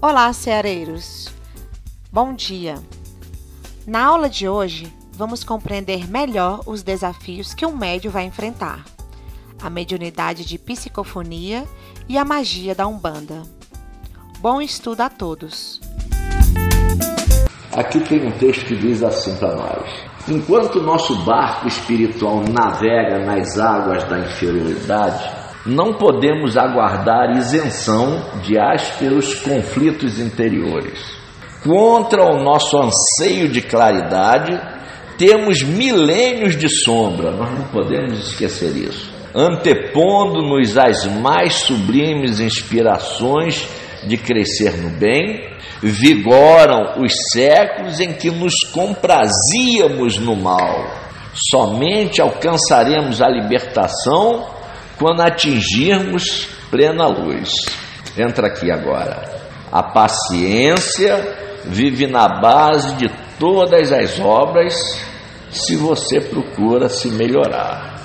Olá, ceareiros! Bom dia! Na aula de hoje, vamos compreender melhor os desafios que um médio vai enfrentar, a mediunidade de psicofonia e a magia da Umbanda. Bom estudo a todos! Aqui tem um texto que diz assim para nós: Enquanto nosso barco espiritual navega nas águas da inferioridade, não podemos aguardar isenção de ásperos conflitos interiores. Contra o nosso anseio de claridade, temos milênios de sombra, nós não podemos esquecer isso. Antepondo-nos às mais sublimes inspirações de crescer no bem, vigoram os séculos em que nos comprazíamos no mal. Somente alcançaremos a libertação quando atingirmos plena luz. Entra aqui agora. A paciência vive na base de todas as obras se você procura se melhorar.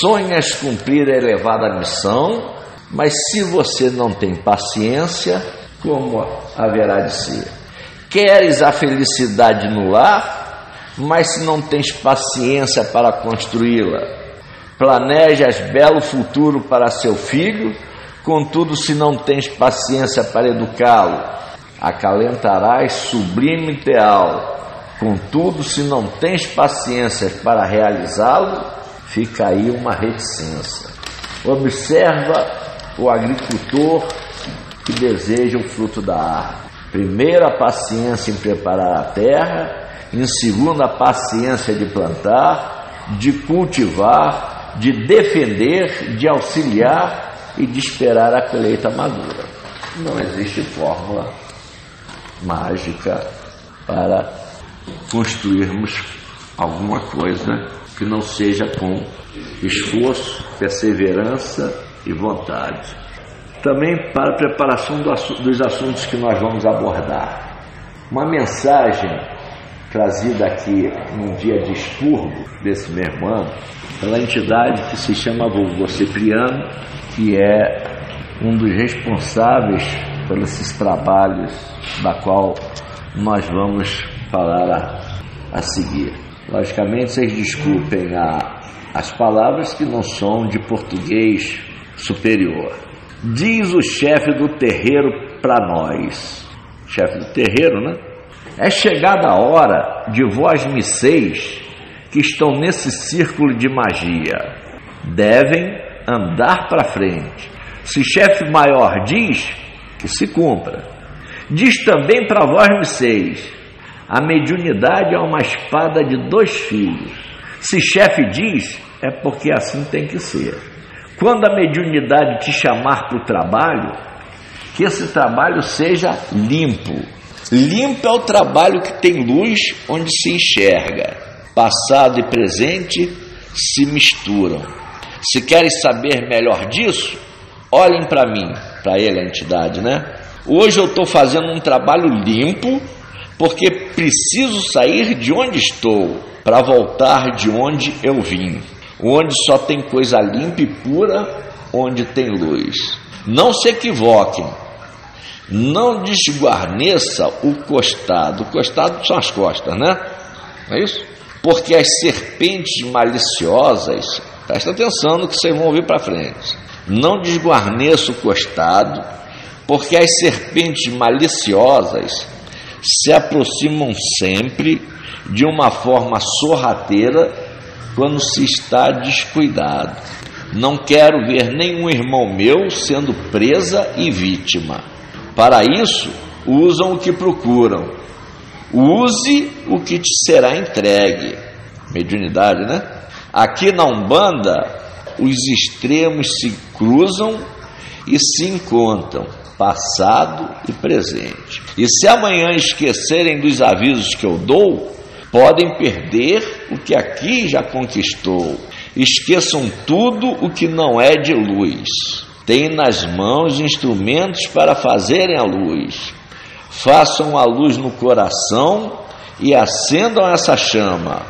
Sonhas cumprir a elevada missão, mas se você não tem paciência, como haverá de ser? Queres a felicidade no lar, mas se não tens paciência para construí-la, Planejas belo futuro para seu filho, contudo, se não tens paciência para educá-lo, acalentarás sublime ideal. Contudo, se não tens paciência para realizá-lo, fica aí uma reticência. Observa o agricultor que deseja o fruto da árvore. Primeiro, a paciência em preparar a terra, em segundo, a paciência de plantar, de cultivar, de defender, de auxiliar e de esperar a colheita madura. Não existe fórmula mágica para construirmos alguma coisa que não seja com esforço, perseverança e vontade. Também para a preparação dos assuntos que nós vamos abordar. Uma mensagem trazida aqui num dia de expurgo desse mesmo ano, pela entidade que se chama Vovô Cipriano, que é um dos responsáveis esses trabalhos da qual nós vamos falar a, a seguir. Logicamente, vocês desculpem a, as palavras que não são de português superior. Diz o chefe do terreiro para nós, chefe do terreiro, né? É chegada a hora de vós misseis que estão nesse círculo de magia. Devem andar para frente. Se chefe maior diz, que se cumpra. Diz também para vós misseis: a mediunidade é uma espada de dois filhos. Se chefe diz, é porque assim tem que ser. Quando a mediunidade te chamar para o trabalho, que esse trabalho seja limpo, Limpo é o trabalho que tem luz onde se enxerga. Passado e presente se misturam. Se querem saber melhor disso, olhem para mim, para ele, a entidade, né? Hoje eu estou fazendo um trabalho limpo porque preciso sair de onde estou para voltar de onde eu vim. Onde só tem coisa limpa e pura, onde tem luz. Não se equivoquem, não desguarneça o costado. O costado são as costas, né? Não é isso? Porque as serpentes maliciosas, presta atenção no que vocês vão ouvir para frente. Não desguarneça o costado, porque as serpentes maliciosas se aproximam sempre de uma forma sorrateira quando se está descuidado. Não quero ver nenhum irmão meu sendo presa e vítima. Para isso, usam o que procuram. Use o que te será entregue. Mediunidade, né? Aqui na Umbanda, os extremos se cruzam e se encontram, passado e presente. E se amanhã esquecerem dos avisos que eu dou, podem perder o que aqui já conquistou. Esqueçam tudo o que não é de luz. Têm nas mãos instrumentos para fazerem a luz. Façam a luz no coração e acendam essa chama.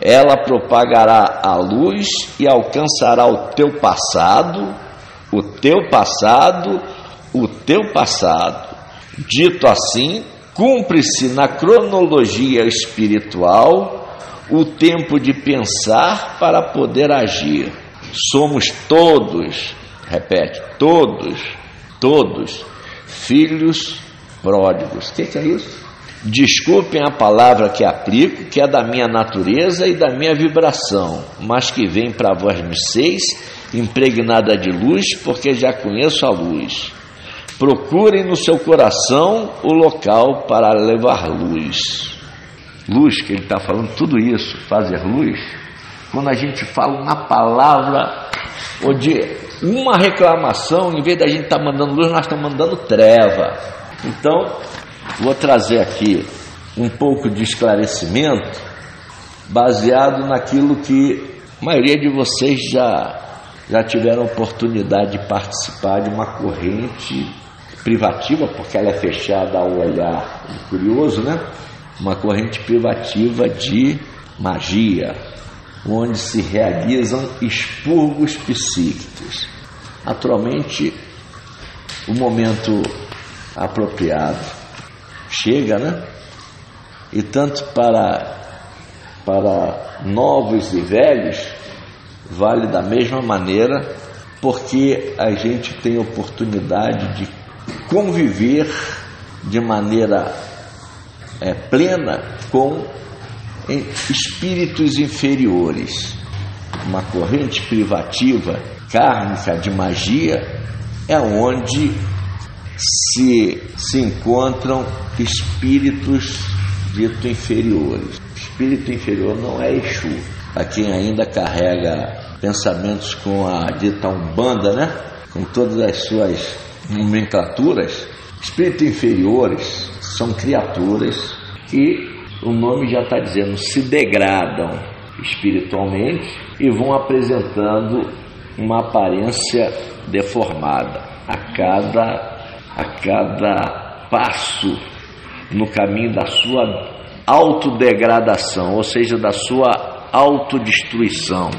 Ela propagará a luz e alcançará o teu passado, o teu passado, o teu passado. Dito assim, cumpre-se na cronologia espiritual o tempo de pensar para poder agir. Somos todos, repete, todos, todos, filhos pródigos. O que, que é isso? Desculpem a palavra que aplico, que é da minha natureza e da minha vibração, mas que vem para seis, impregnada de luz, porque já conheço a luz. Procurem no seu coração o local para levar luz. Luz, que ele está falando, tudo isso, fazer luz. Quando a gente fala uma palavra ou de uma reclamação, em vez da gente estar tá mandando luz, nós estamos mandando treva. Então, vou trazer aqui um pouco de esclarecimento baseado naquilo que a maioria de vocês já já tiveram oportunidade de participar de uma corrente privativa, porque ela é fechada ao olhar curioso, né? Uma corrente privativa de magia, onde se realizam expurgos psíquicos. Naturalmente, o momento apropriado chega, né? E tanto para, para novos e velhos, vale da mesma maneira, porque a gente tem oportunidade de conviver de maneira é, plena com espíritos inferiores. Uma corrente privativa kármica de magia é onde se, se encontram espíritos dito inferiores. Espírito inferior não é Exu. A quem ainda carrega pensamentos com a dita Umbanda, né? Com todas as suas nomenclaturas, espíritos inferiores são criaturas que o nome já está dizendo, se degradam espiritualmente e vão apresentando uma aparência deformada a cada, a cada passo no caminho da sua autodegradação, ou seja, da sua autodestruição.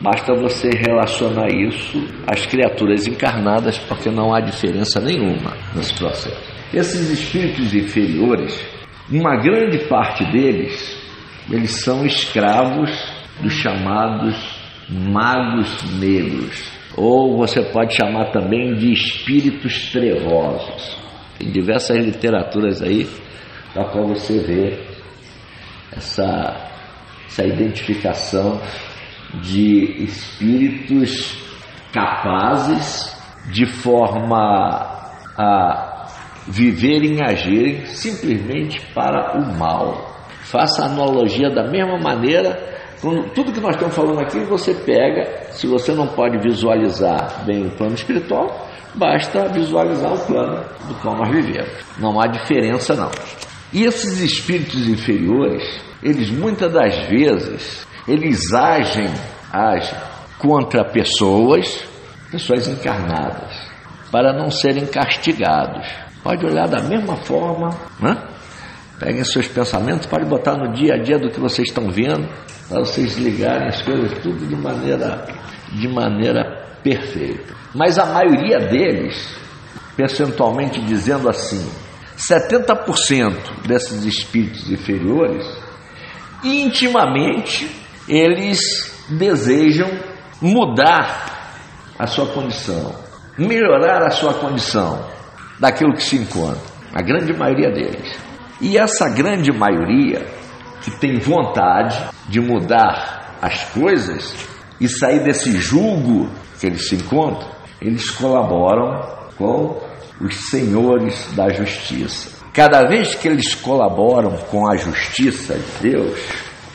Basta você relacionar isso às criaturas encarnadas, porque não há diferença nenhuma nesse processo. Esses espíritos inferiores, uma grande parte deles, eles são escravos dos chamados magos negros, ou você pode chamar também de espíritos trevosos. Tem diversas literaturas aí para você ver essa, essa identificação de espíritos capazes de forma a viverem e agirem simplesmente para o mal. Faça a analogia da mesma maneira tudo que nós estamos falando aqui, você pega, se você não pode visualizar bem o plano espiritual, basta visualizar o plano do qual nós vivemos. Não há diferença não. E esses espíritos inferiores, eles muitas das vezes eles agem, agem contra pessoas, pessoas encarnadas, para não serem castigados. Pode olhar da mesma forma, né? Peguem seus pensamentos, pode botar no dia a dia do que vocês estão vendo, para vocês ligarem as coisas tudo de maneira, de maneira perfeita. Mas a maioria deles, percentualmente dizendo assim, 70% desses espíritos inferiores, intimamente eles desejam mudar a sua condição, melhorar a sua condição daquilo que se encontra. A grande maioria deles. E essa grande maioria que tem vontade de mudar as coisas e sair desse julgo que eles se encontram, eles colaboram com os senhores da justiça. Cada vez que eles colaboram com a justiça de Deus,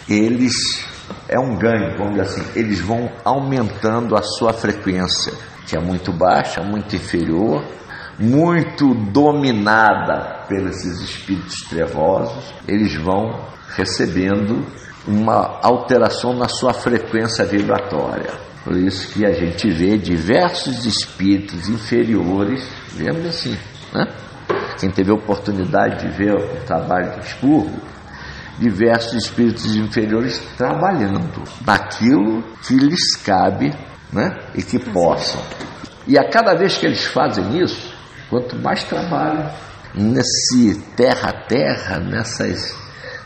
eles é um ganho, vamos dizer assim, eles vão aumentando a sua frequência, que é muito baixa, muito inferior, muito dominada pelos espíritos trevosos, eles vão recebendo uma alteração na sua frequência vibratória. Por isso que a gente vê diversos espíritos inferiores, vemos assim, né? Quem teve a oportunidade de ver o trabalho do expurgo, diversos espíritos inferiores trabalhando naquilo que lhes cabe né? e que possam. E a cada vez que eles fazem isso, quanto mais trabalham, nesse terra a terra, nessas,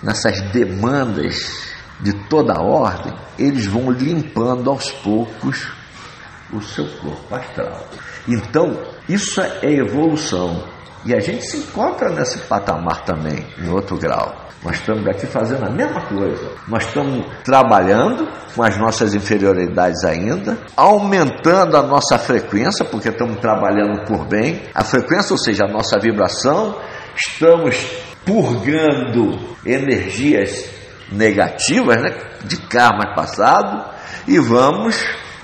nessas demandas de toda a ordem, eles vão limpando aos poucos o seu corpo astral. Então, isso é evolução. E a gente se encontra nesse patamar também, em outro grau. Nós estamos aqui fazendo a mesma coisa. Nós estamos trabalhando com as nossas inferioridades ainda, aumentando a nossa frequência, porque estamos trabalhando por bem, a frequência, ou seja, a nossa vibração, estamos purgando energias negativas, né, de karma passado, e vamos,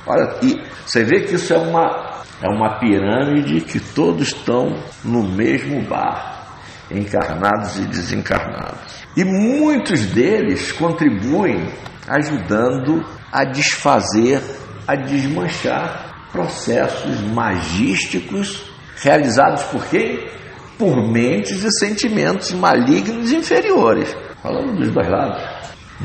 olha, e você vê que isso é uma, é uma pirâmide que todos estão no mesmo bar, encarnados e desencarnados. E muitos deles contribuem ajudando a desfazer, a desmanchar processos magísticos realizados por quem? Por mentes e sentimentos malignos inferiores. Falando dos dois lados.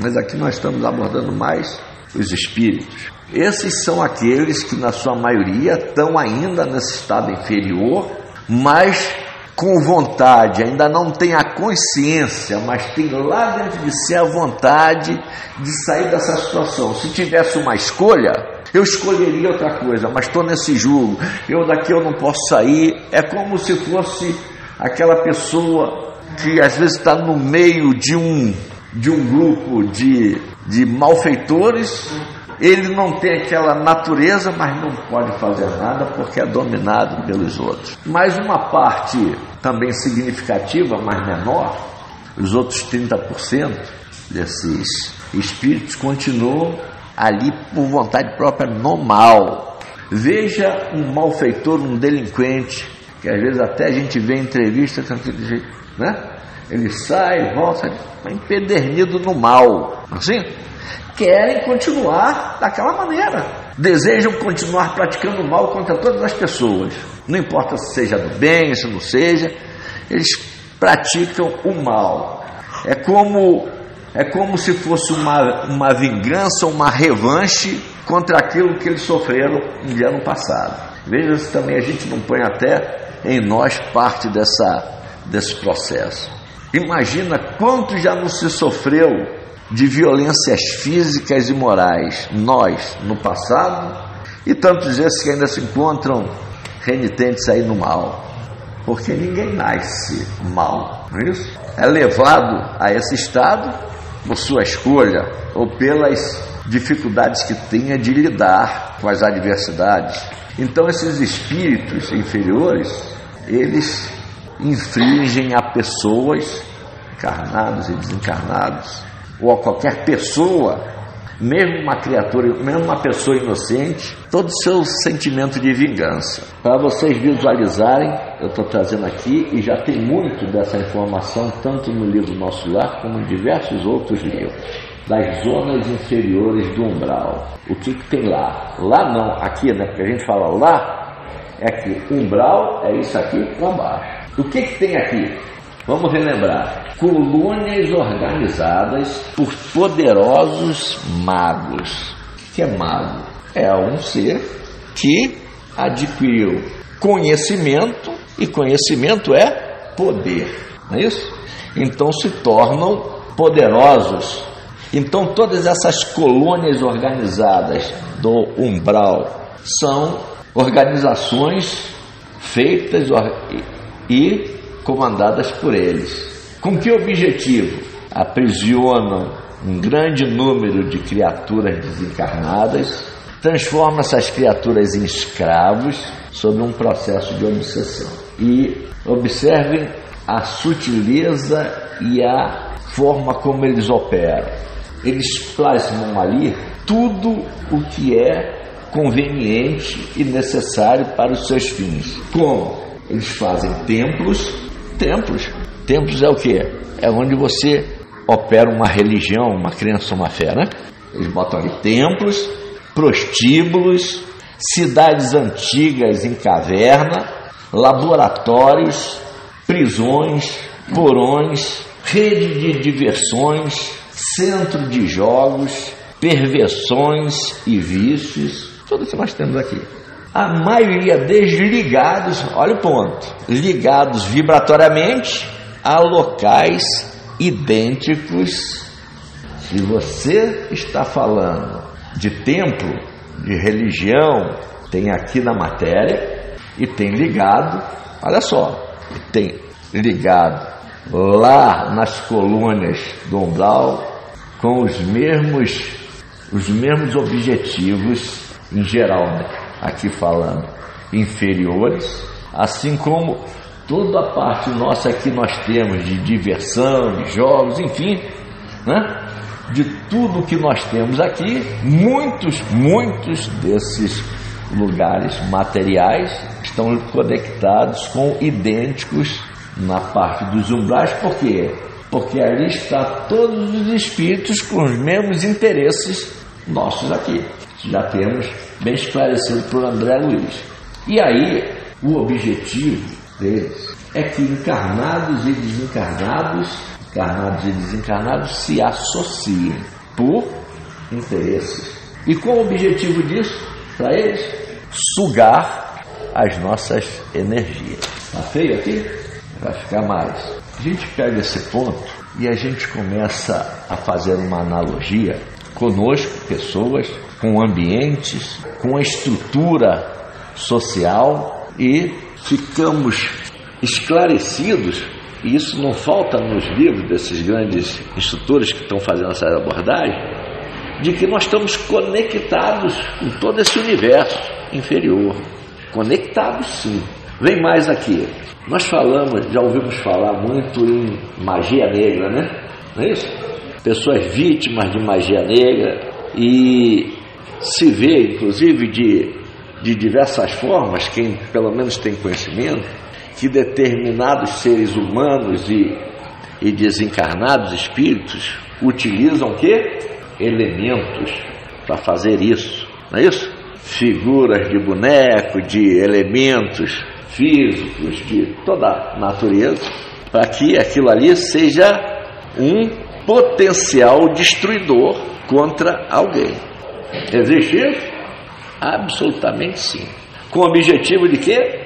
Mas aqui nós estamos abordando mais os espíritos. Esses são aqueles que, na sua maioria, estão ainda nesse estado inferior, mas com vontade, ainda não tem a consciência, mas tem lá dentro de si a vontade de sair dessa situação. Se tivesse uma escolha, eu escolheria outra coisa, mas estou nesse julgo, eu daqui eu não posso sair. É como se fosse aquela pessoa que às vezes está no meio de um, de um grupo de, de malfeitores ele não tem aquela natureza, mas não pode fazer nada porque é dominado pelos outros. Mas uma parte também significativa, mas menor, os outros 30% desses espíritos continuam ali por vontade própria no mal. Veja um malfeitor, um delinquente, que às vezes até a gente vê em entrevista com aquele jeito, né? Ele sai, volta, empedernido no mal. Assim? querem continuar daquela maneira. Desejam continuar praticando o mal contra todas as pessoas. Não importa se seja do bem, se não seja, eles praticam o mal. É como é como se fosse uma, uma vingança, uma revanche contra aquilo que eles sofreram no dia no passado. Veja se também a gente não põe até em nós parte dessa, desse processo. Imagina quanto já não se sofreu de violências físicas e morais, nós, no passado, e tantos esses que ainda se encontram renitentes aí no mal. Porque ninguém nasce mal, não é isso? É levado a esse estado por sua escolha ou pelas dificuldades que tenha de lidar com as adversidades. Então, esses espíritos inferiores, eles infringem a pessoas, encarnados e desencarnados, ou a qualquer pessoa, mesmo uma criatura, mesmo uma pessoa inocente, todo o seu sentimento de vingança. Para vocês visualizarem, eu estou trazendo aqui e já tem muito dessa informação, tanto no livro Nosso Lar como em diversos outros livros. Das zonas inferiores do umbral. O que, que tem lá? Lá não, aqui, né? Porque a gente fala lá, é aqui. Umbral é isso aqui lá embaixo. O que, que tem aqui? Vamos relembrar: colônias organizadas por poderosos magos. O que é mago? É um ser que adquiriu conhecimento e conhecimento é poder, não é isso? Então se tornam poderosos. Então todas essas colônias organizadas do umbral são organizações feitas e comandadas por eles. Com que objetivo? Aprisionam um grande número de criaturas desencarnadas, transforma essas criaturas em escravos sob um processo de obsessão. E observem a sutileza e a forma como eles operam. Eles plasmam ali tudo o que é conveniente e necessário para os seus fins. Como? Eles fazem templos Templos. Templos é o que? É onde você opera uma religião, uma crença, uma fé, né? Eles botam ali templos, prostíbulos, cidades antigas em caverna, laboratórios, prisões, porões, rede de diversões, centro de jogos, perversões e vícios, tudo que nós temos aqui. A maioria desligados, olha o ponto, ligados vibratoriamente a locais idênticos. Se você está falando de templo, de religião, tem aqui na matéria e tem ligado, olha só, tem ligado lá nas colônias do umbral com os mesmos os mesmos objetivos em geral, né? Aqui falando inferiores, assim como toda a parte nossa que nós temos de diversão, de jogos, enfim, né? de tudo que nós temos aqui, muitos, muitos desses lugares materiais estão conectados com idênticos na parte dos umbrais, por quê? Porque ali está todos os espíritos com os mesmos interesses nossos aqui. Já temos bem esclarecido por André Luiz. E aí, o objetivo deles é que encarnados e desencarnados, encarnados e desencarnados se associem por interesses. E qual o objetivo disso para eles? Sugar as nossas energias. Tá feio aqui? Vai ficar mais. A gente pega esse ponto e a gente começa a fazer uma analogia conosco, pessoas, com ambientes, com a estrutura social e ficamos esclarecidos, e isso não falta nos livros desses grandes instrutores que estão fazendo essa abordagem, de que nós estamos conectados com todo esse universo inferior. Conectados sim. Vem mais aqui. Nós falamos, já ouvimos falar muito em magia negra, né? Não é isso? pessoas vítimas de magia negra e se vê, inclusive, de, de diversas formas, quem pelo menos tem conhecimento, que determinados seres humanos e, e desencarnados espíritos utilizam que? Elementos para fazer isso, não é isso? Figuras de boneco, de elementos físicos, de toda a natureza, para que aquilo ali seja um potencial destruidor contra alguém. Existe isso? Absolutamente sim. Com o objetivo de quê?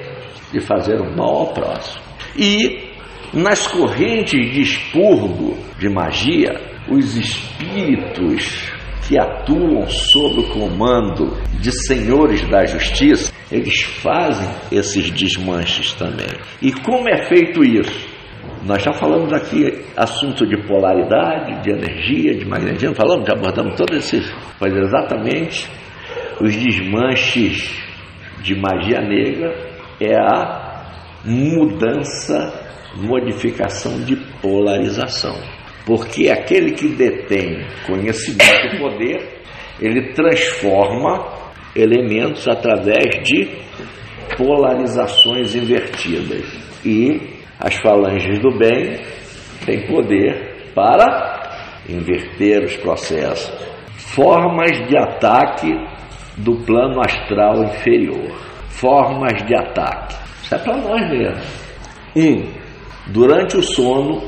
De fazer o mal ao próximo. E nas correntes de expurgo de magia, os espíritos que atuam sob o comando de senhores da justiça, eles fazem esses desmanches também. E como é feito isso? Nós já falamos aqui assunto de polaridade, de energia, de magnetismo, falamos, já abordamos todos esses, mas exatamente os desmanches de magia negra é a mudança, modificação de polarização. Porque aquele que detém conhecimento e poder, ele transforma elementos através de polarizações invertidas. E as falanges do bem têm poder para inverter os processos. Formas de ataque do plano astral inferior. Formas de ataque. Isso é para nós mesmo. Um, durante o sono,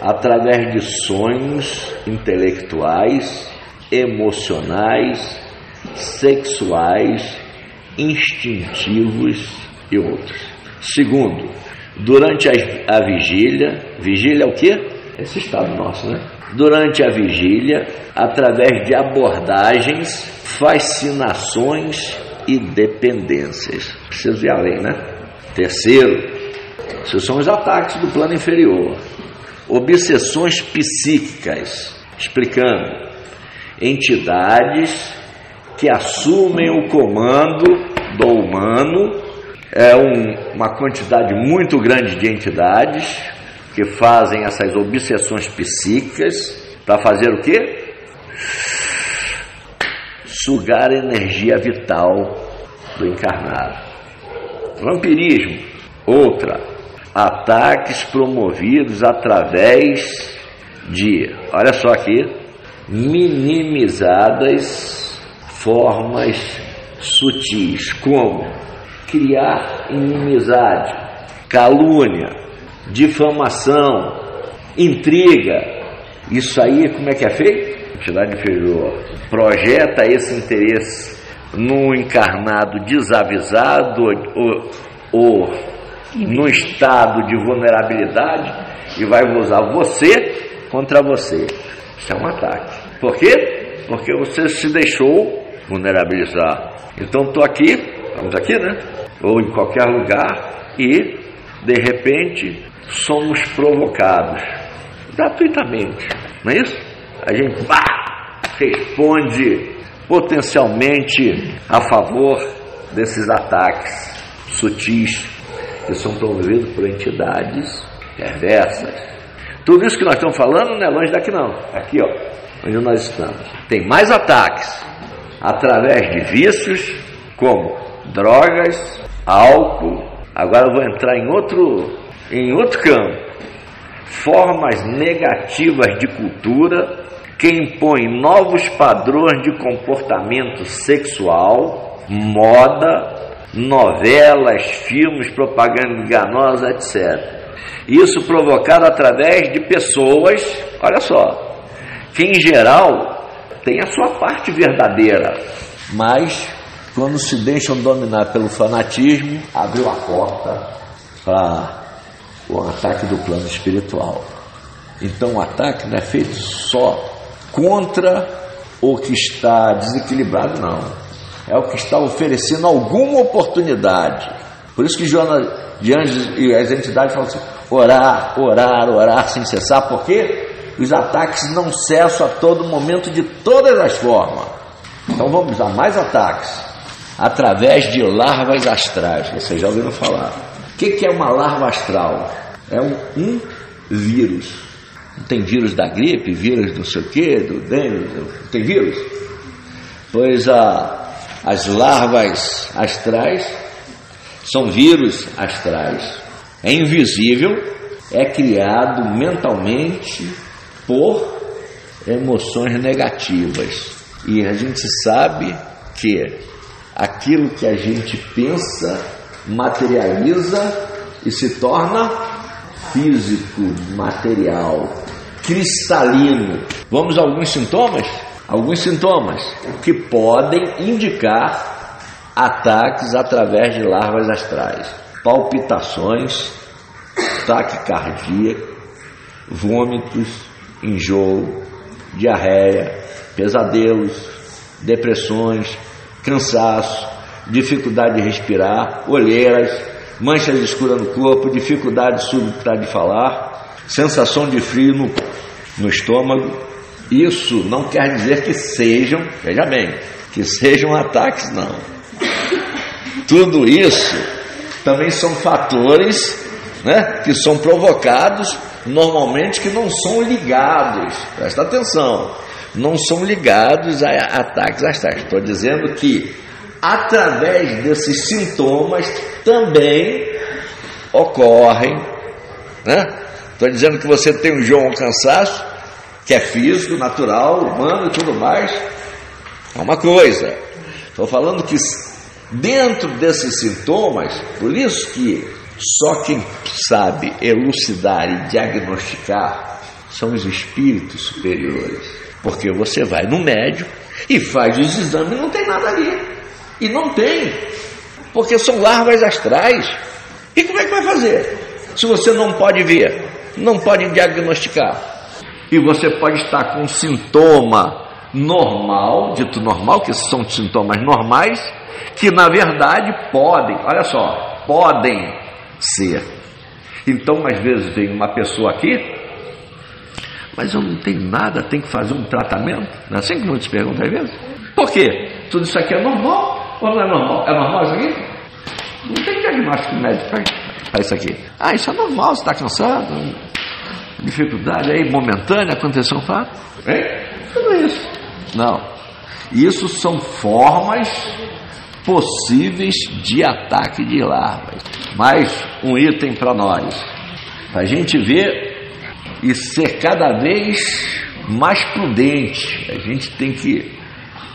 através de sonhos intelectuais, emocionais, sexuais, instintivos e outros. Segundo, durante a, a vigília, vigília é o que? Esse estado nosso, né? Durante a vigília, através de abordagens, fascinações e dependências. Preciso ir além, né? Terceiro, esses são os ataques do plano inferior. Obsessões psíquicas, explicando, entidades que assumem o comando do humano é um, uma quantidade muito grande de entidades que fazem essas obsessões psíquicas para fazer o quê? Sugar a energia vital do encarnado. Vampirismo, outra. Ataques promovidos através de, olha só aqui, minimizadas formas sutis, como criar inimizade, calúnia, difamação, intriga. Isso aí, como é que é feito? A entidade inferior projeta esse interesse num encarnado desavisado ou, ou num estado de vulnerabilidade e vai usar você contra você. Isso é um ataque. Por quê? Porque você se deixou vulnerabilizar. Então estou aqui, estamos aqui, né? Ou em qualquer lugar e de repente somos provocados gratuitamente, não é isso? A gente responde potencialmente a favor desses ataques sutis que são promovidos por entidades perversas. Tudo isso que nós estamos falando não é longe daqui não, aqui ó, onde nós estamos. Tem mais ataques através de vícios como drogas, álcool. Agora eu vou entrar em outro em outro campo. Formas negativas de cultura que impõem novos padrões de comportamento sexual, moda, novelas, filmes, propaganda enganosa, etc. Isso provocado através de pessoas, olha só, que em geral tem a sua parte verdadeira, mas quando se deixam dominar pelo fanatismo, abriu a porta para o ataque do plano espiritual. Então o ataque não é feito só contra o que está desequilibrado, não. É o que está oferecendo alguma oportunidade. Por isso que Jonas de Anjos e as entidades falam assim: orar, orar, orar sem cessar, porque os ataques não cessam a todo momento de todas as formas. Então vamos usar mais ataques através de larvas astrais. Vocês já ouviram falar. O que é uma larva astral? É um, um vírus tem vírus da gripe, vírus não sei o quê, do dengue, tem vírus? Pois a, as larvas astrais são vírus astrais. É invisível, é criado mentalmente por emoções negativas. E a gente sabe que aquilo que a gente pensa materializa e se torna físico, material cristalino. Vamos a alguns sintomas? Alguns sintomas que podem indicar ataques através de larvas astrais: palpitações, taquicardia, vômitos, enjoo, diarreia, pesadelos, depressões, cansaço, dificuldade de respirar, olheiras, manchas escuras no corpo, dificuldade súbita de falar, sensação de frio no, no estômago. Isso não quer dizer que sejam, veja bem, que sejam ataques, não. Tudo isso também são fatores né, que são provocados normalmente que não são ligados, presta atenção, não são ligados a ataques astrais. Estou dizendo que através desses sintomas também ocorrem né, Estou dizendo que você tem um João cansaço, que é físico, natural, humano e tudo mais. É uma coisa. Estou falando que dentro desses sintomas, por isso que só quem sabe elucidar e diagnosticar são os espíritos superiores. Porque você vai no médico e faz os exames e não tem nada ali. E não tem. Porque são larvas astrais. E como é que vai fazer? Se você não pode ver não pode diagnosticar. E você pode estar com um sintoma normal, dito normal, que são sintomas normais, que na verdade podem, olha só, podem ser. Então, às vezes vem uma pessoa aqui, mas eu não tenho nada, tem que fazer um tratamento. Não é assim que muitos perguntam às vezes? Por quê? Tudo isso aqui é normal ou não é normal? É normal isso aqui? Não tem diagnóstico médico para isso aqui. Ah, isso é normal, você está cansado, dificuldade aí momentânea, aconteceu um fato. É? Tudo isso. Não. Isso são formas possíveis de ataque de larvas. Mais um item para nós, para a gente ver e ser cada vez mais prudente. A gente tem que.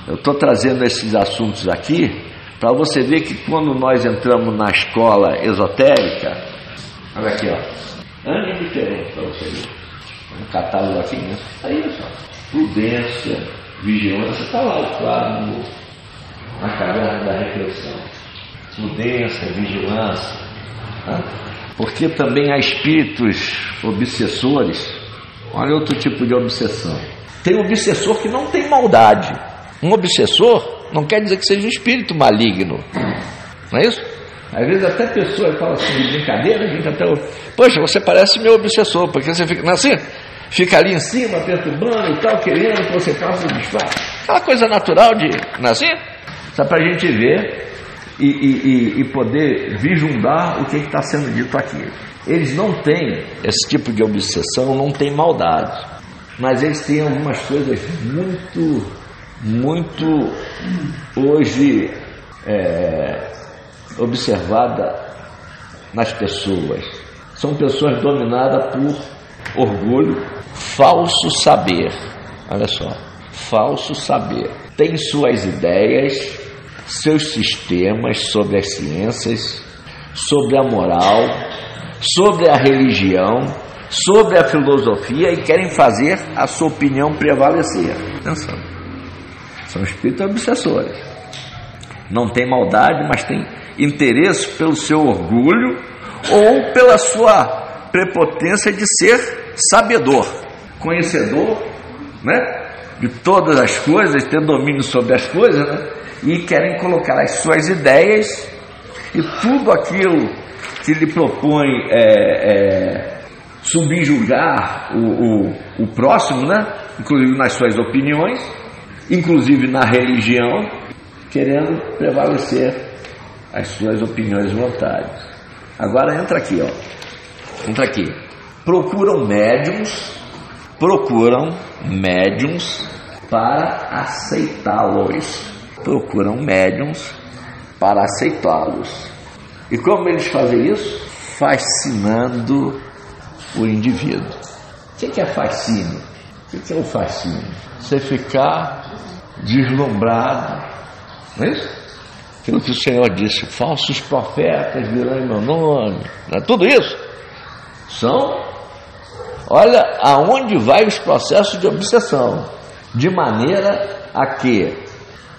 Eu estou trazendo esses assuntos aqui para você ver que quando nós entramos na escola esotérica, olha aqui, ó, Ano diferente para você ver. Um catálogo aqui, né? Aí, só. Prudência, vigilância, está lá, claro, no, na caverna da reflexão. Prudência, vigilância. Né? Porque também há espíritos obsessores. Olha outro tipo de obsessão. Tem obsessor que não tem maldade. Um obsessor não quer dizer que seja um espírito maligno. Não é isso? Às vezes até pessoa fala assim de brincadeira, a gente até. Poxa, você parece meu obsessor, porque você fica. Não é assim? Fica ali em cima, perturbando e tal, querendo que você faça o desfaz. Aquela coisa natural de. Não é assim? Só para a gente ver e, e, e, poder vislumbrar o que está sendo dito aqui. Eles não têm esse tipo de obsessão, não tem maldade, mas eles têm algumas coisas muito, muito hoje é, observada nas pessoas. São pessoas dominadas por orgulho, falso saber. Olha só, falso saber. Tem suas ideias, seus sistemas sobre as ciências, sobre a moral, sobre a religião, sobre a filosofia e querem fazer a sua opinião prevalecer. Atenção. São espíritos obsessores. Não tem maldade, mas tem interesse pelo seu orgulho ou pela sua prepotência de ser sabedor, conhecedor, né? De todas as coisas, ter domínio sobre as coisas, né? E querem colocar as suas ideias e tudo aquilo que lhe propõe é, é, subjugar o, o, o próximo, né? Inclusive nas suas opiniões, inclusive na religião, querendo prevalecer as suas opiniões e vontades. Agora entra aqui, ó. Entra aqui. Procuram médiums, procuram médiums para aceitá-los. Procuram médiums para aceitá-los. E como eles fazem isso? Fascinando o indivíduo. O que é fascínio? O que é o fascínio? Você ficar deslumbrado, não é isso? Aquilo que o Senhor disse, falsos profetas virão em meu nome. É tudo isso? São, olha aonde vai os processos de obsessão. De maneira a que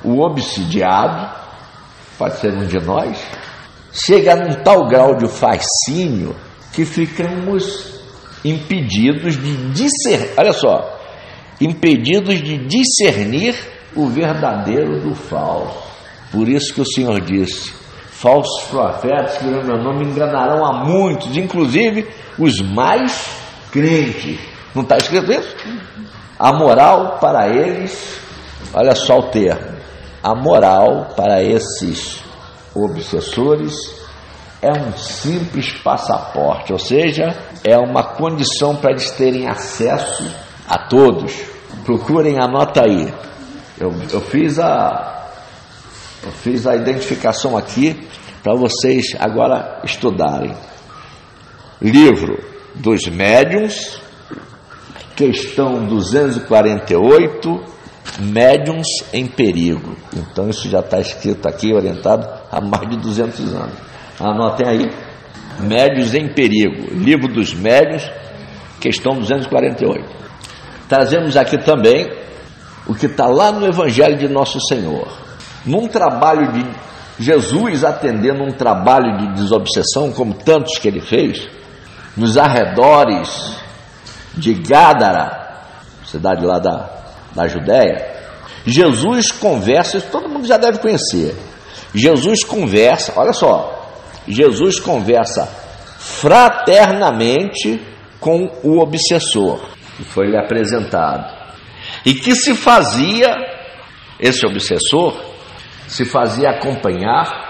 o obsidiado, pode ser um de nós, chega num tal grau de fascínio que ficamos impedidos de discernir, olha só, impedidos de discernir o verdadeiro do falso. Por isso que o Senhor disse: falsos profetas que no meu nome enganarão a muitos, inclusive os mais crentes. Não está escrito isso? A moral para eles, olha só o termo, a moral para esses obsessores é um simples passaporte, ou seja, é uma condição para eles terem acesso a todos. Procurem, anota aí. Eu, eu fiz a, eu fiz a identificação aqui para vocês agora estudarem. Livro dos Médiuns, questão 248, Médiuns em Perigo. Então isso já está escrito aqui, orientado há mais de 200 anos. Anotem aí. Médiuns em Perigo, Livro dos Médiuns, questão 248. Trazemos aqui também o que está lá no Evangelho de Nosso Senhor num trabalho de Jesus atendendo um trabalho de desobsessão, como tantos que ele fez, nos arredores de Gádara, cidade lá da, da Judéia, Jesus conversa, isso todo mundo já deve conhecer. Jesus conversa, olha só, Jesus conversa fraternamente com o obsessor, que foi lhe apresentado, e que se fazia, esse obsessor, se fazia acompanhar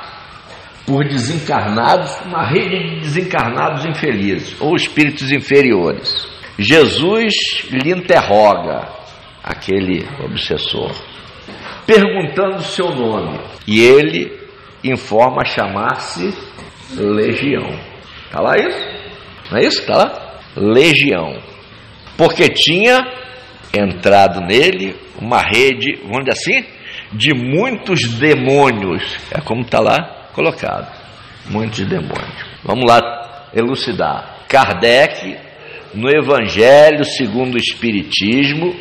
por desencarnados, uma rede de desencarnados infelizes ou espíritos inferiores. Jesus lhe interroga aquele obsessor, perguntando seu nome, e ele informa chamar-se Legião. Está lá isso? Não é isso? Está lá? Legião. Porque tinha entrado nele uma rede, vamos dizer assim, de muitos demônios. É como está lá colocado. Muitos demônios. Vamos lá elucidar. Kardec, no Evangelho segundo o Espiritismo,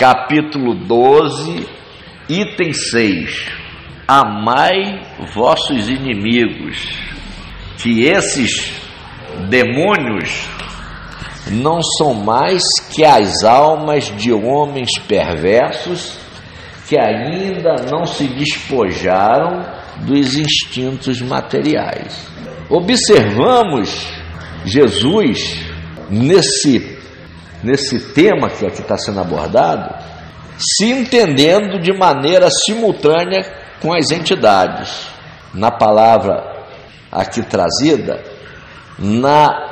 capítulo 12, item 6. amai vossos inimigos, que esses demônios não são mais que as almas de homens perversos que ainda não se despojaram dos instintos materiais. Observamos Jesus nesse, nesse tema que aqui está sendo abordado, se entendendo de maneira simultânea com as entidades. Na palavra aqui trazida, na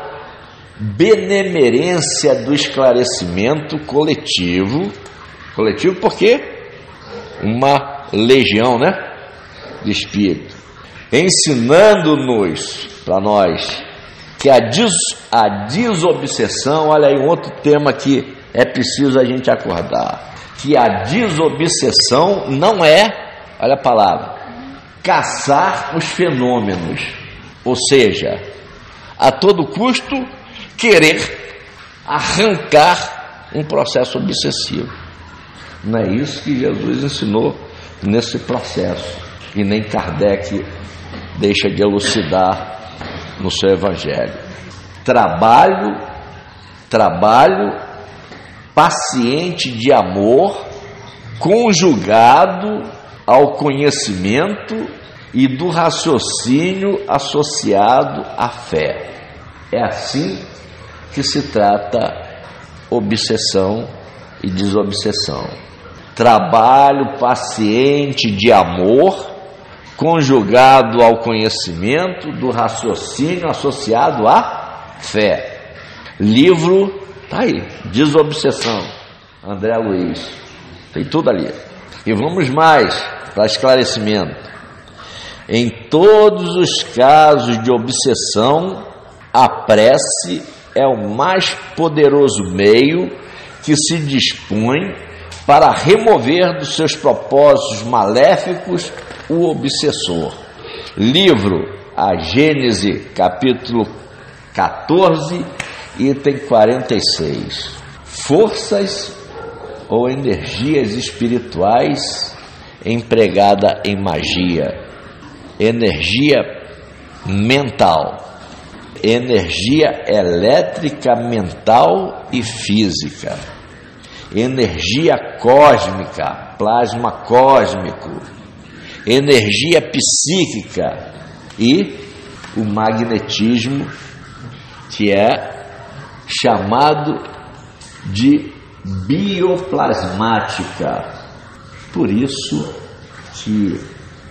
benemerência do esclarecimento coletivo. Coletivo porque uma legião, né? De espírito. Ensinando-nos para nós que a, des, a desobsessão, olha aí um outro tema que é preciso a gente acordar, que a desobsessão não é, olha a palavra, caçar os fenômenos, ou seja, a todo custo querer arrancar um processo obsessivo. Não é isso que Jesus ensinou nesse processo, e nem Kardec deixa de elucidar no seu evangelho. Trabalho, trabalho paciente de amor, conjugado ao conhecimento e do raciocínio associado à fé. É assim que se trata obsessão e desobsessão. Trabalho paciente de amor conjugado ao conhecimento do raciocínio associado à fé. Livro, tá aí, Desobsessão, André Luiz. Tem tudo ali. E vamos mais para esclarecimento. Em todos os casos de obsessão, a prece é o mais poderoso meio que se dispõe para remover dos seus propósitos maléficos o obsessor. Livro A Gênese, capítulo 14, item 46. Forças ou energias espirituais empregada em magia, energia mental, energia elétrica mental e física, energia cósmica, plasma cósmico, energia psíquica e o magnetismo, que é chamado de bioplasmática. Por isso que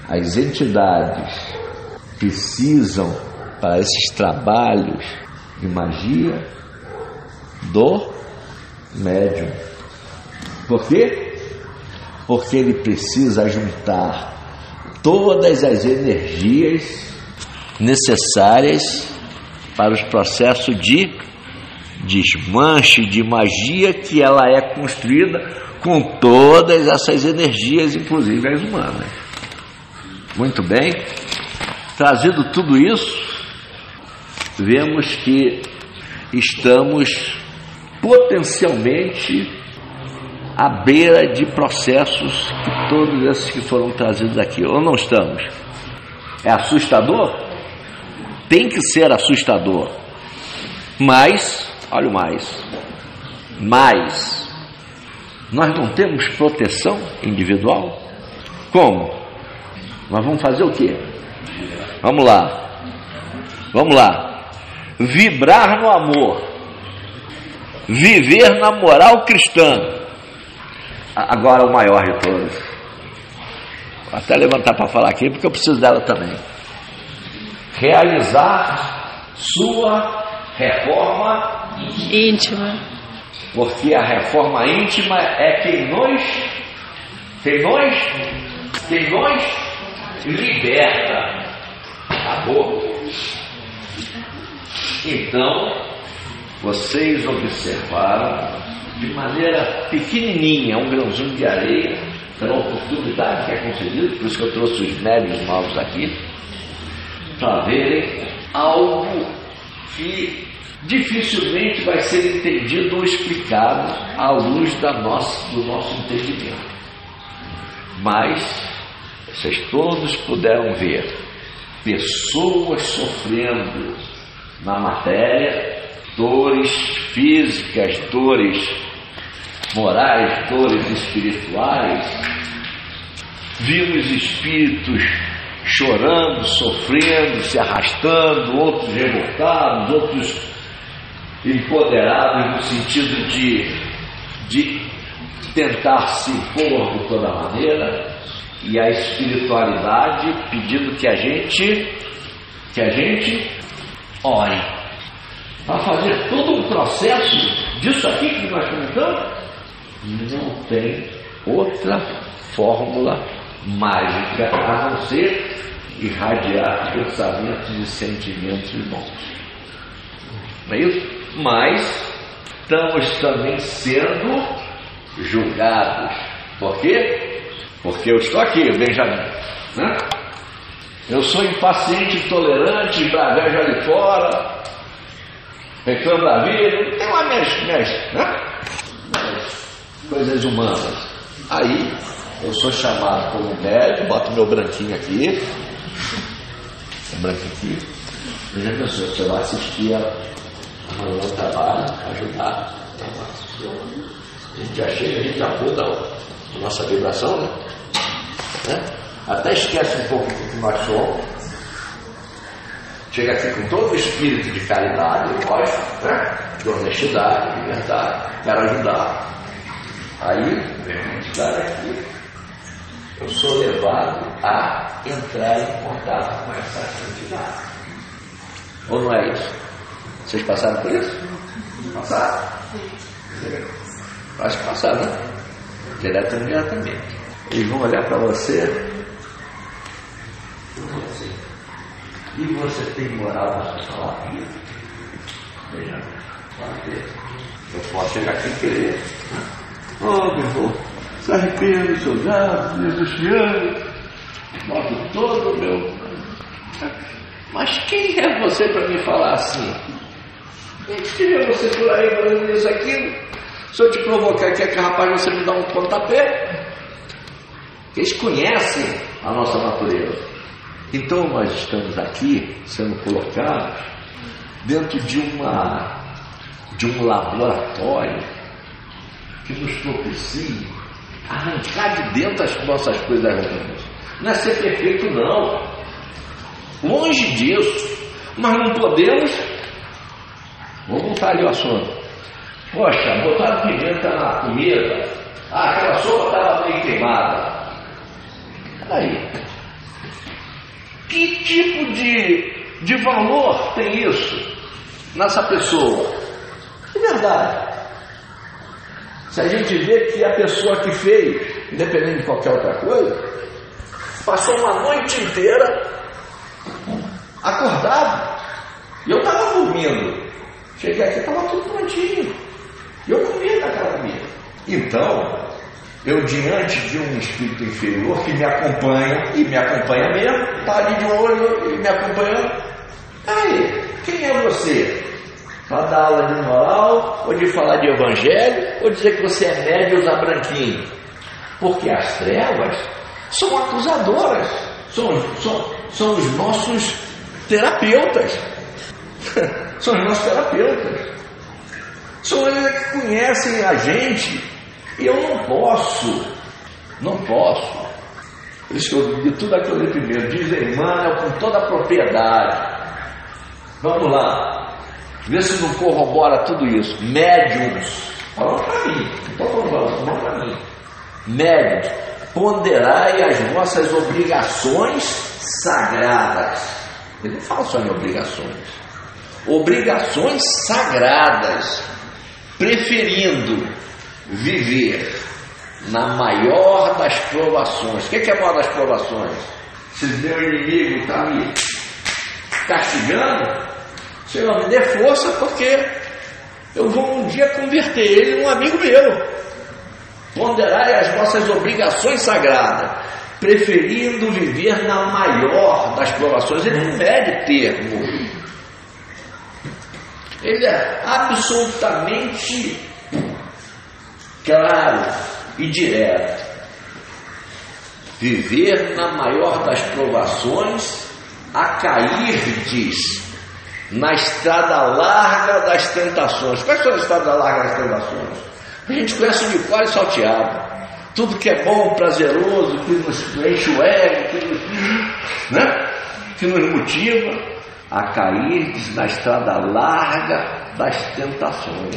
as entidades precisam para esses trabalhos de magia do médium. Por quê? Porque ele precisa juntar todas as energias necessárias para os processos de desmanche, de magia que ela é construída com todas essas energias, inclusive as humanas. Muito bem, trazido tudo isso, vemos que estamos potencialmente à beira de processos que todos esses que foram trazidos aqui, ou não estamos? É assustador? Tem que ser assustador. Mas, olha o mais, mas nós não temos proteção individual? Como? Nós vamos fazer o quê? Vamos lá. Vamos lá. Vibrar no amor. Viver na moral cristã Agora o maior de todos. Vou até levantar para falar aqui, porque eu preciso dela também. Realizar sua reforma íntima. Porque a reforma íntima é quem nós, quem nós, quem nós liberta. Acabou. Então, vocês observaram de maneira pequenininha, um grãozinho de areia, pela oportunidade que é concedida, por isso que eu trouxe os médios novos aqui, para verem algo que dificilmente vai ser entendido ou explicado à luz da nossa, do nosso entendimento. Mas vocês todos puderam ver pessoas sofrendo na matéria, dores físicas, dores morais, dores espirituais. Vimos espíritos chorando, sofrendo, se arrastando, outros revoltados, outros empoderados no sentido de, de tentar se impor de toda maneira, e a espiritualidade pedindo que a gente que a gente ore para fazer todo um processo disso aqui que nós comentamos não tem outra fórmula mágica a não ser irradiar pensamentos e sentimentos bons. Não é isso? Mas estamos também sendo julgados. Por quê? Porque eu estou aqui, Benjamin. Né? Eu sou impaciente, intolerante, bravejo ali fora, reclamo da vida, tem lá minhas, minhas, né? Coisas humanas. Aí eu sou chamado como médico, boto meu branquinho aqui, o branquinho aqui, e já pensou, você vai assistir a amanhã o trabalho, ajudar. A gente já chega, a gente já muda a nossa vibração, né? né? Até esquece um pouco do que nós somos. Chega aqui com todo o espírito de caridade, lógico, né? de honestidade, de verdade, quero ajudar. Aí, estar aqui, eu sou levado a entrar em contato com essa atividade. Ou não é isso? Vocês passaram por isso? Passaram? Acho que passaram, né? Direto ou. Eles vão olhar para você. E você tem moral na sua palavra? Veja. Eu posso chegar aqui e querer. Oh, meu irmão, se arrependa dos seus atos, Jesus te ama. Boto todo meu. Mas quem é você para me falar assim? Quem é você por aí falando isso, aquilo? Se eu te provocar aqui, é que rapaz, você me dá um pontapé. Eles conhecem a nossa natureza. Então nós estamos aqui sendo colocados dentro de uma de um laboratório que nos propicia arrancar de dentro as nossas coisas ruins. Não é ser perfeito não. Longe disso. Mas não podemos. Vamos voltar ali ao assunto. Poxa, botaram pimenta na comida. Ah, aquela sopa estava meio queimada. Aí, que tipo de, de valor tem isso nessa pessoa? É verdade. Se a gente vê que a pessoa que fez, independente de qualquer outra coisa, passou uma noite inteira acordado. E eu estava dormindo. Cheguei aqui, estava tudo prontinho. E eu comia daquela comida. Então, eu diante de um espírito inferior que me acompanha, e me acompanha mesmo, está ali de olho e me acompanhando. Aí, quem é você? Para dar aula de moral, ou de falar de evangelho, ou dizer que você é médio usar branquinho? Porque as trevas são acusadoras, são, são, são os nossos terapeutas. são os nossos terapeutas. São eles que conhecem a gente e eu não posso, não posso. Por isso que eu de tudo aquilo ali primeiro, diz Emmanuel com toda a propriedade. Vamos lá, vê se não corrobora tudo isso. Médiums, falou para mim, não estou falando, falou para mim. Médiums, ponderai as vossas obrigações sagradas. Ele não fala só em obrigações. Obrigações sagradas, preferindo viver na maior das provações. O que é a maior das provações? Se meu inimigo está me castigando, Senhor, me dê força porque eu vou um dia converter ele num amigo meu. Ponderai as vossas obrigações sagradas, preferindo viver na maior das provações. Ele não mede termo. Ele é absolutamente claro e direto. viver na maior das provações, a cairdes na estrada larga das tentações. Quais são as estradas largas das tentações? A gente conhece de cor e salteado. Tudo que é bom, prazeroso, que nos enche o ego, que nos, né? que nos motiva a cair na estrada larga das tentações.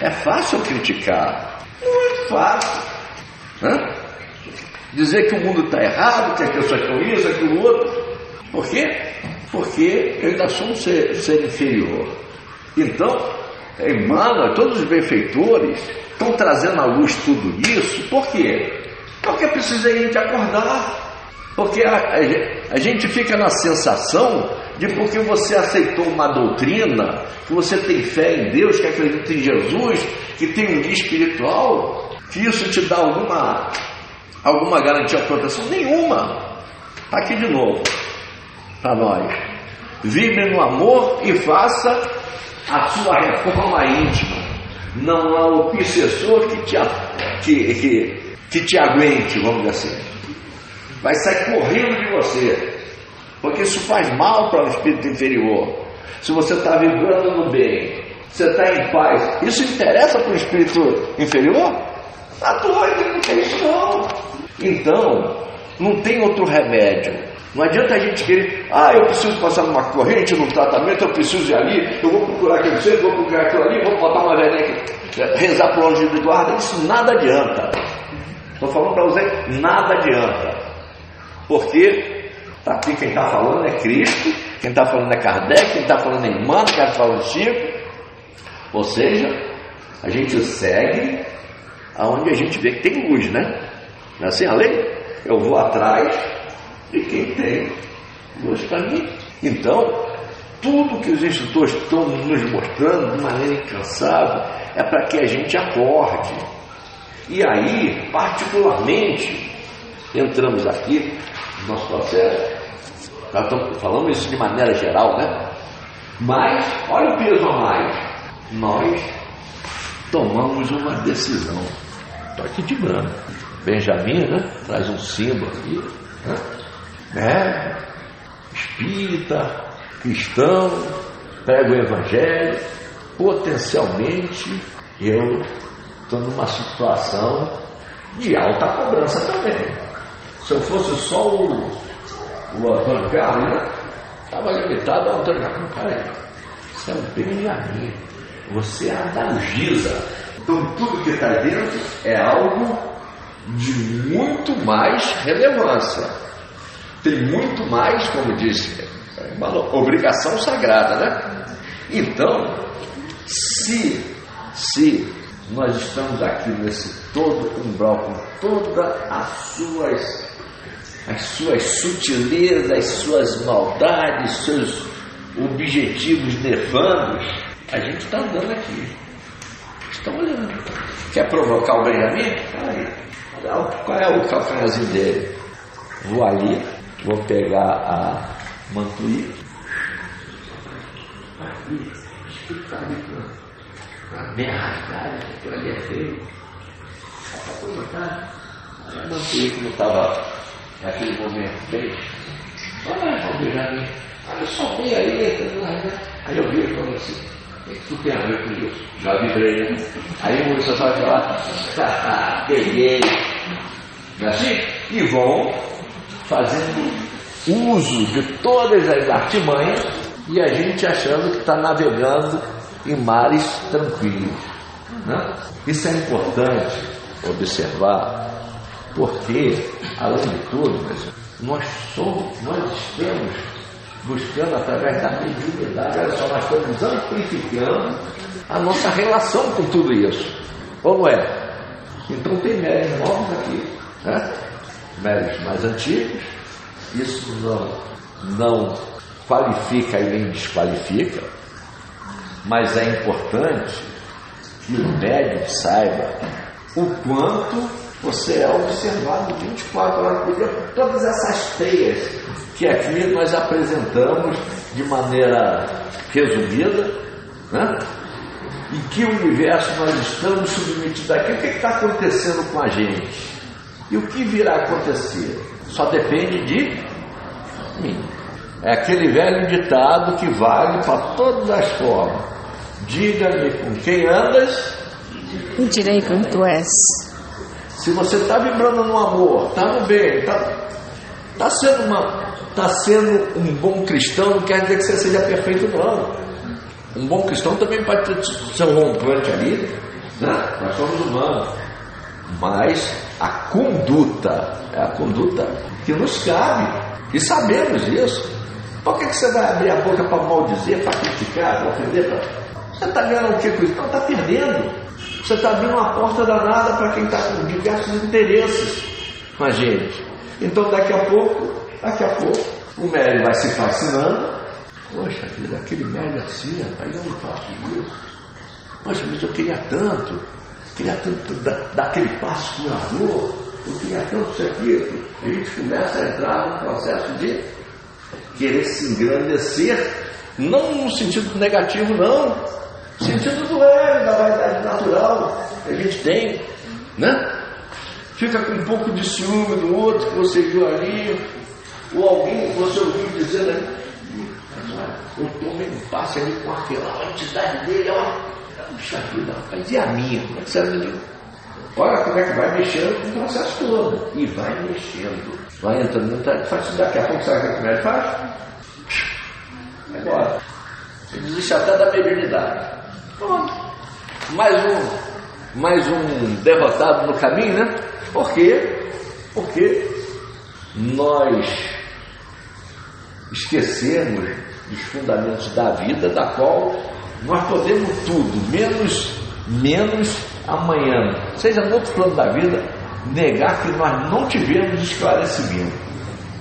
É fácil criticar, não é fácil. Né? Dizer que o mundo está errado, que as pessoas estão isso, aquilo outro. Por quê? Porque eu ainda sou um ser, ser inferior. Então, Emmanuel, todos os benfeitores estão trazendo à luz tudo isso. Por quê? Porque precisa a gente acordar. Porque a, a, a, gente fica na sensação de porque você aceitou uma doutrina, que você tem fé em Deus, que acredita em Jesus, que tem um guia espiritual, que isso te dá alguma, alguma garantia de proteção? Nenhuma. Está aqui de novo, para nós. Vive no amor e faça a sua reforma íntima. Não há obsessor que te, que, que, que te aguente, vamos dizer assim vai sair correndo de você, porque isso faz mal para o espírito inferior. Se você está vibrando no bem, você está em paz, isso interessa para o espírito inferior? Está doido, não tem isso não. Então, não tem outro remédio. Não adianta a gente querer, ah, eu preciso passar numa corrente, num tratamento, eu preciso ir ali, eu vou procurar aquele centro, vou procurar aquilo ali, vou botar uma velhinha aqui, rezar para o anjo de guarda, isso nada adianta. Estou falando para você, nada adianta. Porque aqui quem está falando é Cristo, quem está falando é Kardec, quem está falando é Emmanuel, quem está falando é Chico. Ou seja, a gente segue aonde a gente vê que tem luz, né? Não é assim a lei? Eu vou atrás de quem tem luz para mim. Então, tudo que os instrutores estão nos mostrando de maneira incansável é para que a gente acorde. E aí, particularmente, entramos aqui nosso processo. Nós estamos falando isso de maneira geral, né? Mas, olha o peso a mais. Nós tomamos uma decisão. Aqui de branco. Benjamin, né? Traz um símbolo aqui. Né? É, espírita, cristão, prega o evangelho. Potencialmente, eu estou numa situação de alta cobrança também. Se eu fosse só o, o Carlos, né? Estava limitado ao Carlos. Peraí, você é um Benjamin, você é a Dalgisa. Então tudo que está dentro é algo de muito mais relevância. Tem muito mais, como disse, uma obrigação sagrada, né? Então, se, se nós estamos aqui nesse todo umbral com todas as suas as suas sutilezas, as suas maldades, seus objetivos nefandos, a gente está andando aqui. Estão olhando. Quer provocar o Benjamin? Qual é o calcanharzinho dele? Vou ali, vou pegar a mantuí. Aqui, está ali para me arrastar, aquilo ali é feio. A mantuí que não estava naquele momento bem. Olha, João Benjamin, olha só, bem aí, aí eu vi e falei assim, o que tu tem a ver com isso? Já vibrei, né? Aí o Maurício vai falar, peguei, não é assim? E vão fazendo uso de todas as artimanhas e a gente achando que está navegando em mares tranquilos. Né? Isso é importante observar porque, além de tudo, nós somos, nós estamos buscando através da mediunidade, olha só, nós estamos amplificando a nossa relação com tudo isso. Ou não é? Então tem méritos novos aqui, né? méritos mais antigos, isso não, não qualifica e nem desqualifica, mas é importante que o médium saiba o quanto você é observado 24 horas por dia todas essas teias que aqui nós apresentamos de maneira resumida, né? E que universo nós estamos submetidos aqui? O que está acontecendo com a gente? E o que virá acontecer? Só depende de mim. É aquele velho ditado que vale para todas as formas. Diga-me com quem andas. E direi quem tu és. Se você está vibrando no amor, está no bem, está tá sendo, uma, tá sendo um bom cristão, não quer dizer que você seja perfeito, não. Um bom cristão também pode ter seu rompante ali, né? Nós somos humanos. Mas a conduta é a conduta que nos cabe. E sabemos isso. Por que, que você vai abrir a boca para maldizer, para criticar, para ofender? Pra... Você está ganhando o que com isso? Está perdendo. Você está abrindo uma porta danada para quem está com diversos interesses com a gente. Então daqui a pouco, daqui a pouco, o médio vai se fascinando. Poxa vida, aquele médio assim, rapaz, eu não faço isso. Poxa, mas eu queria tanto, queria tanto dar, dar aquele passo curador, eu queria tanto isso aqui. A gente começa a entrar num processo de querer se engrandecer, não no sentido negativo, não, no sentido do ego, da vaidade natural que a gente tem, né? Fica com um pouco de ciúme do outro que você viu ali, ou alguém que você ouviu dizendo tomei um passe ali com aquela a entidade dele, ó. Puxa vida, rapaz, e a minha? É você Olha como é que vai mexendo com o processo todo. E vai mexendo. Vai entrando, faz, daqui a pouco sabe o que ele faz? Agora. Ele desiste até da mediunidade. Pronto. Mais um, mais um derrotado no caminho, né? Por quê? Porque nós esquecemos dos fundamentos da vida, da qual nós podemos tudo, menos, menos amanhã, seja no outro plano da vida, negar que nós não tivemos esclarecimento.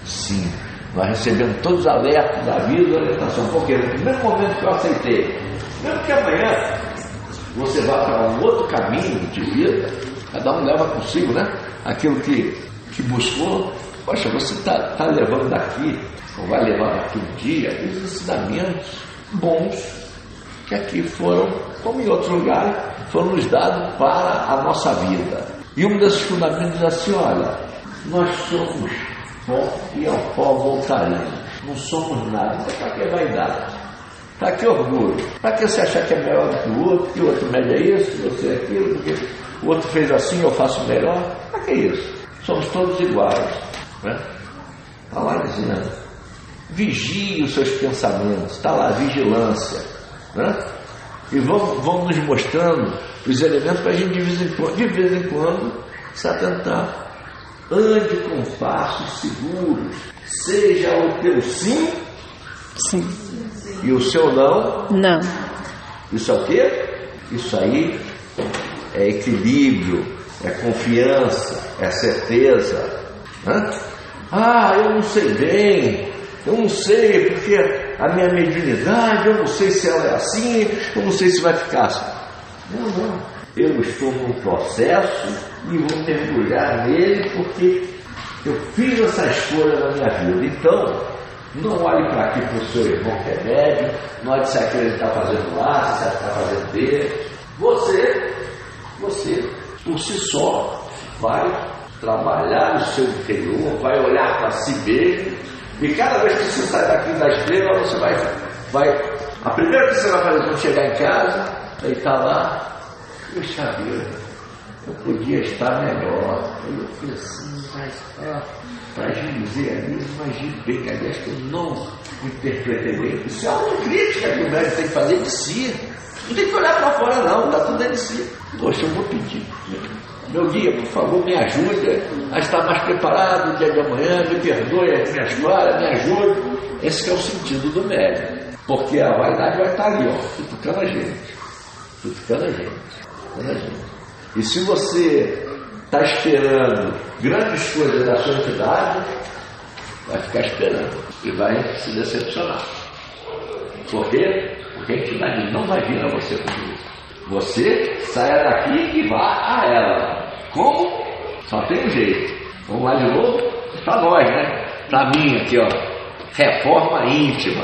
Sim, nós recebemos todos os alertas da vida, orientação, porque no primeiro momento que eu aceitei, mesmo que amanhã você vá para um outro caminho de vida, cada um leva consigo, né? Aquilo que, que buscou, poxa, você está tá levando daqui, ou vai levar daqui um dia, os ensinamentos bons que aqui foram, como em outros lugares, foram nos dados para a nossa vida. E um desses fundamentos diz assim: olha, nós somos pó e ao pó voltaremos. Não somos nada. Então, para que vaidade? Para que orgulho? Para que você achar que é melhor do que o outro, que o outro mede é isso, você é aquilo, porque o outro fez assim, eu faço melhor? Para que isso? Somos todos iguais. Né? Está lá dizendo: vigie os seus pensamentos, está lá, vigilância. Né? E vão, vão nos mostrando os elementos para a gente de vez em quando, de vez em quando se atentar. Ande com passos seguros, seja o teu sim, sim. e o seu não. Não. Isso é o quê? Isso aí é equilíbrio, é confiança, é certeza. Hã? Ah, eu não sei bem, eu não sei porque a minha mediunidade, eu não sei se ela é assim, eu não sei se vai ficar assim. Não, não. Eu estou num processo e vou mergulhar nele porque eu fiz essa escolha na minha vida. Então, não olhe para aqui para o seu irmão que é médio, não olhe se aquele está fazendo lá, se está fazendo dele. Você, você, por si só, vai trabalhar no seu interior, vai olhar para si mesmo e cada vez que você sai daqui da estrela, você vai, vai. A primeira que você vai fazer quando chegar em casa, deitar tá lá, puxa vida, eu podia estar melhor. Aí eu fui assim, mas para dizer ali, imagine bem, aliás, que eu não interpretei bem. Isso é autocrítica que o médico tem que fazer de si. Não tem que olhar para fora, não, está tudo dentro de si. Poxa, eu vou pedir. Meu guia, por favor, me ajude a estar mais preparado no dia de amanhã, me perdoe minhas falhas, me ajude. Esse é o sentido do médico. Porque a vaidade vai estar ali, ó, cutucando a gente. Cutucando a gente. Cutucando a gente. E se você está esperando grandes coisas da sua entidade, vai ficar esperando e vai se decepcionar. Por quê? Porque a entidade não vai vir a você com isso. Você saia daqui e vá a ela. Como? Só tem um jeito. Vamos lá de novo? Para nós, né? Para mim aqui, ó. Reforma íntima.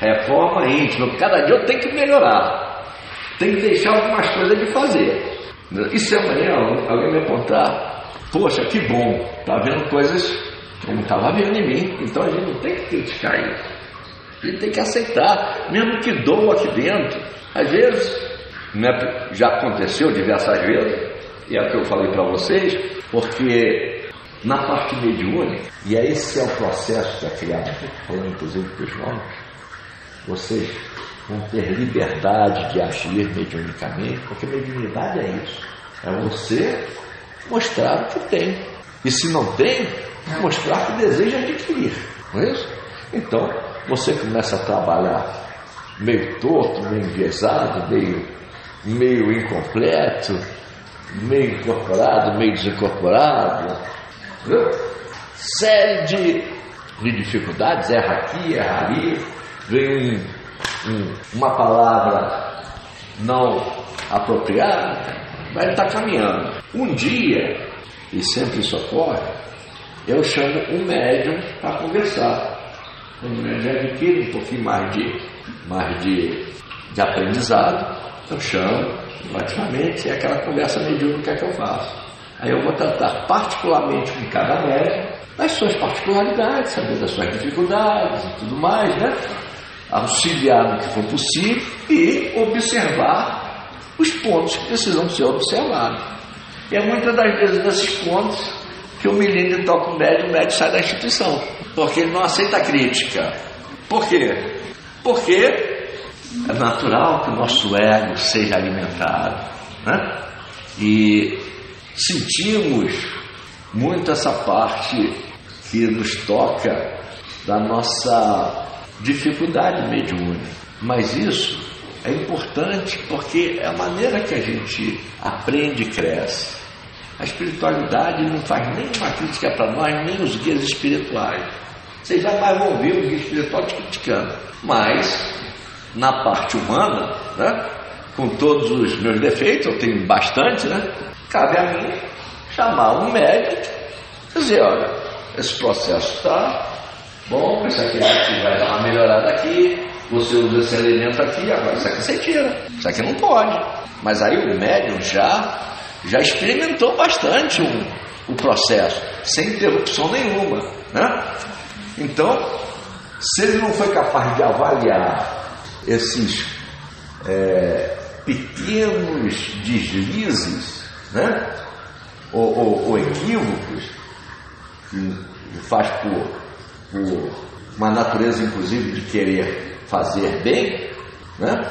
Reforma íntima. Cada dia eu tenho que melhorar. Tem que deixar algumas coisas de fazer. E se amanhã alguém me apontar Poxa, que bom, está vendo coisas que eu não estava vendo em mim. Então a gente não tem que criticar isso. A tem que aceitar, mesmo que doa aqui dentro. Às vezes, né, já aconteceu diversas vezes, e é o que eu falei para vocês, porque na parte mediúnica, e esse é o processo é criado, falando inclusive para os nomes, vocês vão ter liberdade de agir mediunicamente, porque mediunidade é isso. É você mostrar o que tem. E se não tem, mostrar que deseja adquirir. Não é isso? Então, você começa a trabalhar meio torto, meio enviesado, meio, meio incompleto, meio incorporado, meio desincorporado. Viu? Série de, de dificuldades, erra aqui, erra ali, vem um, um, uma palavra não apropriada, mas está caminhando. Um dia, e sempre isso ocorre, eu chamo um médium para conversar. O médium adquire um pouquinho mais de, mais de, de aprendizado, eu chamo, praticamente, é aquela conversa mediúnica que eu faço. Aí eu vou tratar particularmente com cada médium, das suas particularidades, saber das suas dificuldades e tudo mais, né? Auxiliar no que for possível e observar os pontos que precisam ser observados. E é muitas das vezes nesses pontos que o milímetro toca o médium, o médium sai da instituição, porque ele não aceita crítica. Por quê? Porque é natural que o nosso ego seja alimentado. Né? E sentimos muito essa parte que nos toca da nossa dificuldade mediúnica. Mas isso é importante porque é a maneira que a gente aprende e cresce. A espiritualidade não faz nenhuma crítica para nós, nem os guias espirituais. Vocês jamais vão guia espiritual te criticando. Mas, na parte humana, né, com todos os meus defeitos, eu tenho bastante, né? Cabe a mim chamar um médico e dizer, olha, esse processo está bom, isso aqui vai dar uma melhorada aqui, você usa esse elemento aqui, agora isso aqui você tira. Isso aqui não pode. Mas aí o médium já já experimentou bastante o, o processo, sem interrupção nenhuma. Né? Então, se ele não foi capaz de avaliar esses é, pequenos deslizes, né? ou, ou, ou equívocos, que faz por, por uma natureza, inclusive, de querer fazer bem, né?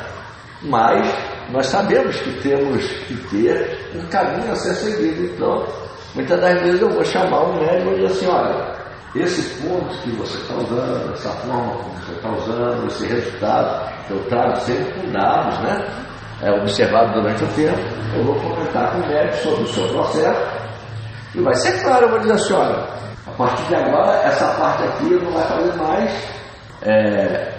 mas nós sabemos que temos que ter um caminho a ser seguido. Então, muitas das vezes eu vou chamar um médico e dizer assim, olha, esse ponto que você está usando, essa forma como você está usando, esse resultado que eu trago sempre com dados, né? É, observado durante o tempo, eu vou comentar com o médico sobre o seu processo e vai ser claro, eu vou dizer assim, olha, a partir de agora, essa parte aqui não vai fazer mais é,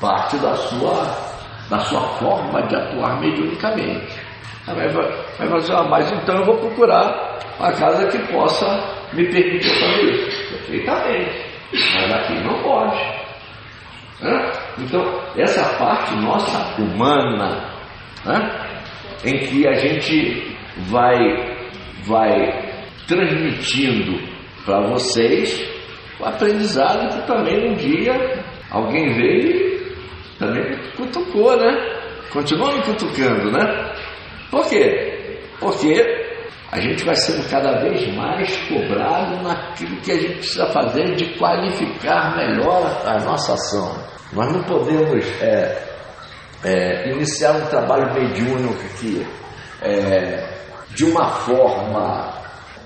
parte da sua da sua forma de atuar mediunicamente. Vai, vai fazer, ah, mas então eu vou procurar uma casa que possa me permitir fazer isso. Perfeitamente. Mas aqui não pode. Né? Então, essa parte nossa humana, né? em que a gente vai, vai transmitindo para vocês o aprendizado que também um dia alguém veio também cutucou, né? Continua me cutucando, né? Por quê? Porque a gente vai sendo cada vez mais cobrado naquilo que a gente precisa fazer de qualificar melhor a nossa ação. Nós não podemos é, é, iniciar um trabalho mediúnico aqui é, de uma forma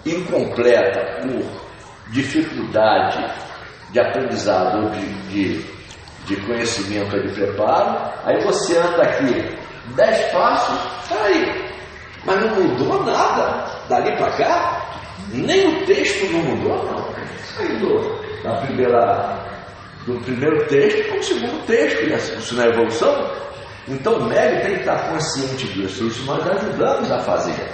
incompleta por dificuldade de aprendizado ou de, de de conhecimento e de preparo, aí você anda aqui dez passos, aí, mas não mudou nada dali para cá, nem o texto não mudou, não. Saiu da primeira, do primeiro texto para o segundo texto, e assim, isso não é evolução. Então o médico tem que estar consciente disso, isso nós ajudamos a fazer.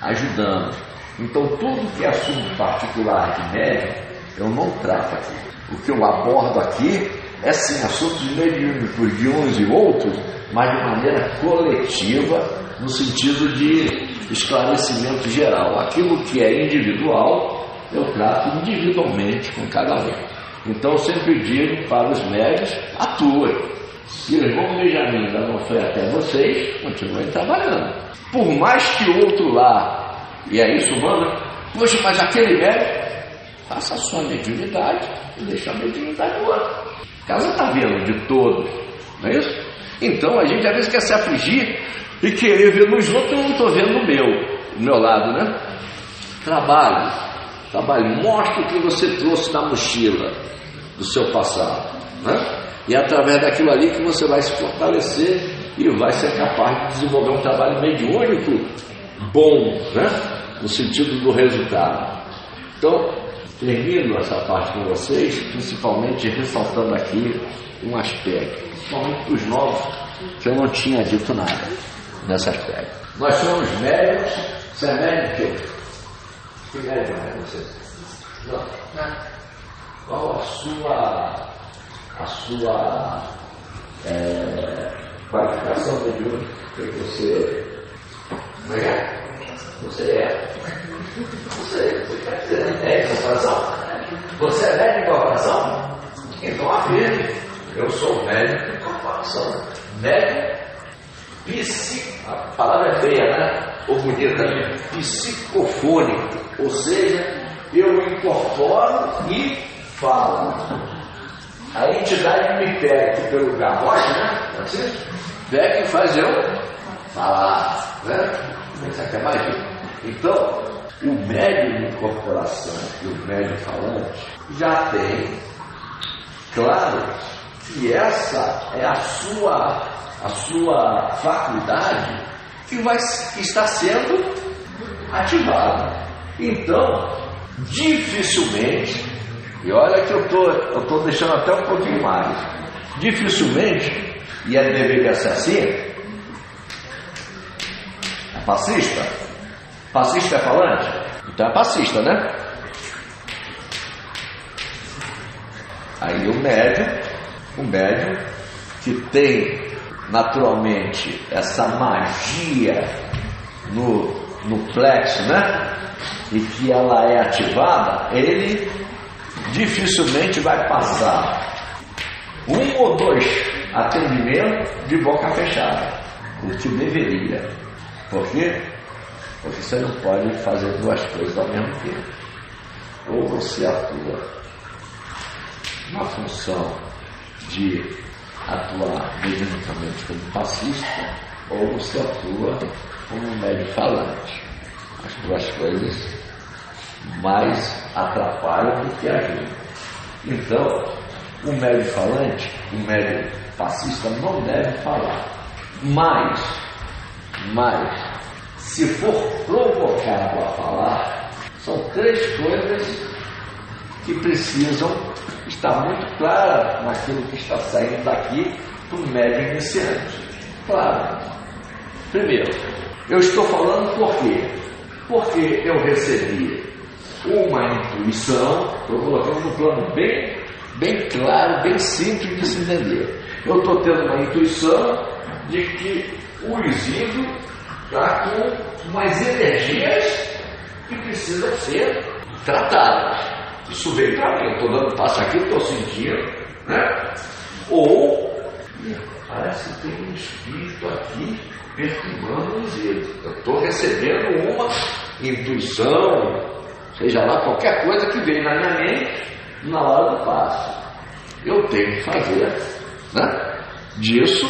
Ajudamos. Então tudo que é assunto particular de médico, eu não trato aqui. O que eu abordo aqui é sim assuntos mediúnicos de uns e outros, mas de maneira coletiva, no sentido de esclarecimento geral. Aquilo que é individual, eu trato individualmente com cada um. Então eu sempre digo para os médicos, atuem. Se o irmão Benjamin ainda não foi até vocês, continuem trabalhando. Por mais que outro lá, e é isso, mano, poxa, mas aquele médico, faça a sua mediunidade e deixa a mediunidade no outro. A casa está vendo de todos, não é isso? Então a gente às vezes quer se afligir e querer ver nos outros, eu não estou vendo no meu, do meu lado, né? Trabalho, trabalho, mostre o que você trouxe na mochila do seu passado, né? E é através daquilo ali que você vai se fortalecer e vai ser capaz de desenvolver um trabalho mediúnico bom, né? No sentido do resultado. Então, termino essa parte com vocês, principalmente ressaltando aqui um aspecto, principalmente para os novos, que eu não tinha dito nada nesse aspecto. Nós somos médicos, você é médico? Que médico é você? Não. Qual a sua, a sua é, qualificação mediúnica que você que é? Você é. Você, você quer dizer médico de coração? Você é médico de coração? Então afirme. Eu sou médico de coração. Médico psico. A palavra é feia, né? Ou bonita, né? Psicofônico. Ou seja, eu incorporo e falo. A entidade me aqui pelo garrote, né? Assim, pega e faz eu falar, né? Isso aqui é magia. Então, o médium de incorporação e o médium falante já tem, claro, que essa é a sua, a sua faculdade que vai estar sendo ativada. Então, dificilmente, e olha que eu tô, estou deixando até um pouquinho mais, dificilmente, e é deveria ser assim, é passista? Passista é falante? Então é passista, né? Aí o médium, o médium que tem naturalmente essa magia no, no plexo, né? E que ela é ativada, ele dificilmente vai passar um ou dois atendimentos de boca fechada, o que deveria. Por quê? Você não pode fazer duas coisas ao mesmo tempo. Ou você atua na função de atuar mediunicamente como passista, ou você atua como médio falante. As duas coisas mais atrapalham do que ajudam. Então, o médio falante, o médio fascista não deve falar. Mas, mas, se for provocado a falar, são três coisas que precisam estar muito claras naquilo que está saindo daqui para o médio iniciante. Claro. Primeiro, eu estou falando por quê? Porque eu recebi uma intuição, estou colocando no plano bem, bem claro, bem simples de se entender. Eu estou tendo uma intuição de que o Isidro está com umas energias que precisam ser tratadas. Isso veio para mim, estou dando passo aqui, estou sentindo, né? Ou parece que tem um espírito aqui perturbando o Isidro. Eu estou recebendo uma intuição, seja lá qualquer coisa que veio na minha mente na hora do passo. Eu tenho que fazer né, disso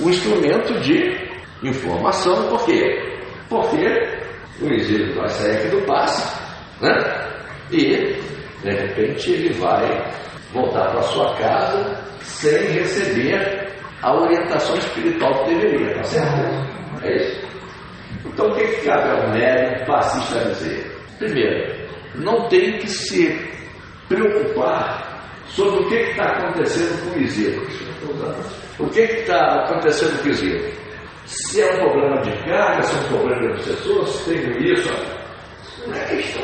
um instrumento de informação, por quê? Porque o exílio vai sair aqui do passe né, e de repente ele vai voltar para sua casa sem receber a orientação espiritual que deveria, tá certo? É isso. Então o que, que cabe ao médium passista dizer? Primeiro, não tem que se preocupar sobre o que está acontecendo com o Isidro. O que está acontecendo com o Isidro? Se é um problema de carga, se é um problema de obsessor, se tem isso. Não é questão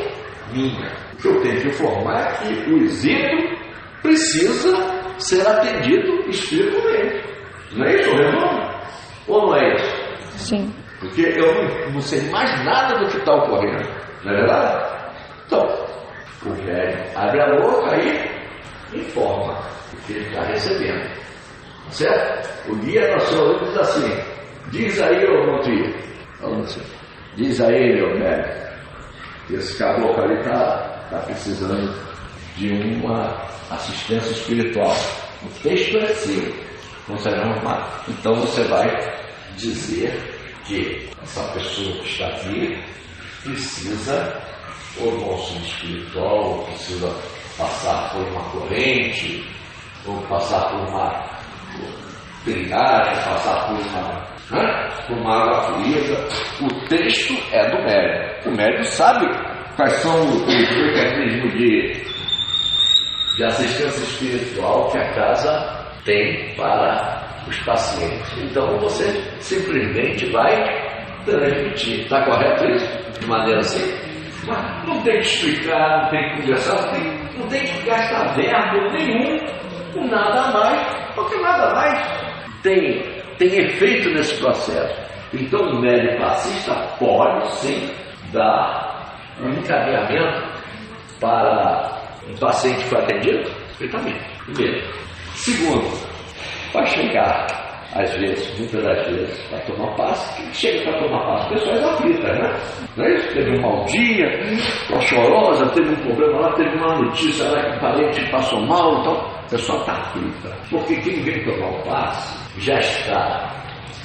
minha. O que eu tenho que informar é que o Isidro precisa ser atendido espiritualmente. Não é isso, Renan? Ou não é isso? Sim. Porque eu não, não sei mais nada do que está ocorrendo. Não é verdade? Então, o velho abre a boca e informa o que ele está recebendo. Certo? O guia nacional diz assim: diz aí, ô Monte, falando assim, diz aí, meu velho, que esse caboclo ali está tá precisando de uma assistência espiritual. O texto é seu. Não Então você vai dizer que essa pessoa que está aqui precisa ou do auxílio espiritual, ou precisa passar por uma corrente, ou passar por uma trilhagem, passar por uma, né, uma água fluida. O texto é do médico. O médico sabe quais são os mecanismos de, de assistência espiritual que a casa tem para os pacientes. Então você simplesmente vai transmitir. Está correto isso? De maneira assim? Mas não tem que explicar, não tem que conversar, não tem, não tem que gastar verbo nenhum com nada mais, porque nada mais tem, tem efeito nesse processo. Então o médico passista pode sim dar um encaminhamento para um paciente que foi atendido? Perfeitamente. Primeiro. Segundo, vai chegar, às vezes, muitas das vezes, para tomar passe, quem chega para tomar passe? Pessoas aflitas, né? Não é isso? Teve um mau dia, uma chorosa, teve um problema lá, teve uma notícia lá que o parente passou mal, então a pessoa está aflita. Porque quem vem tomar o passe já está.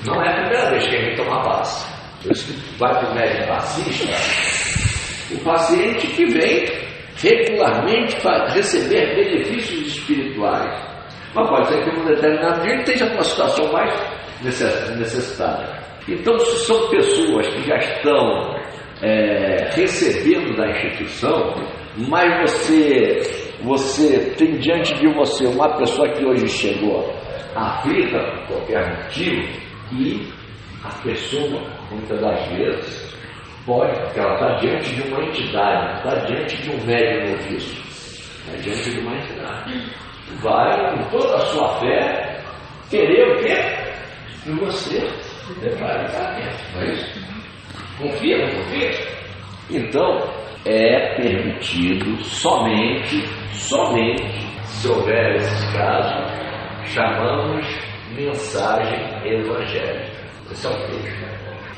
Não é a primeira vez que vem tomar passe. Por isso que vai para o médico passista, o paciente que vem regularmente para receber benefícios espirituais mas pode ser que num determinado dia ele esteja numa situação mais necessitada. Então, se são pessoas que já estão é, recebendo da instituição, mas você, você tem diante de você uma pessoa que hoje chegou aflita por qualquer motivo, e a pessoa, muitas das vezes, pode, porque ela está diante de uma entidade, está diante de um velho noviço, está diante de uma entidade vai, com toda a sua fé, querer o quê? Que você o casamento. Não é isso? Confia, não confia? Então, é permitido somente, somente, se houver esses casos, chamamos mensagem evangélica. Esse é o texto.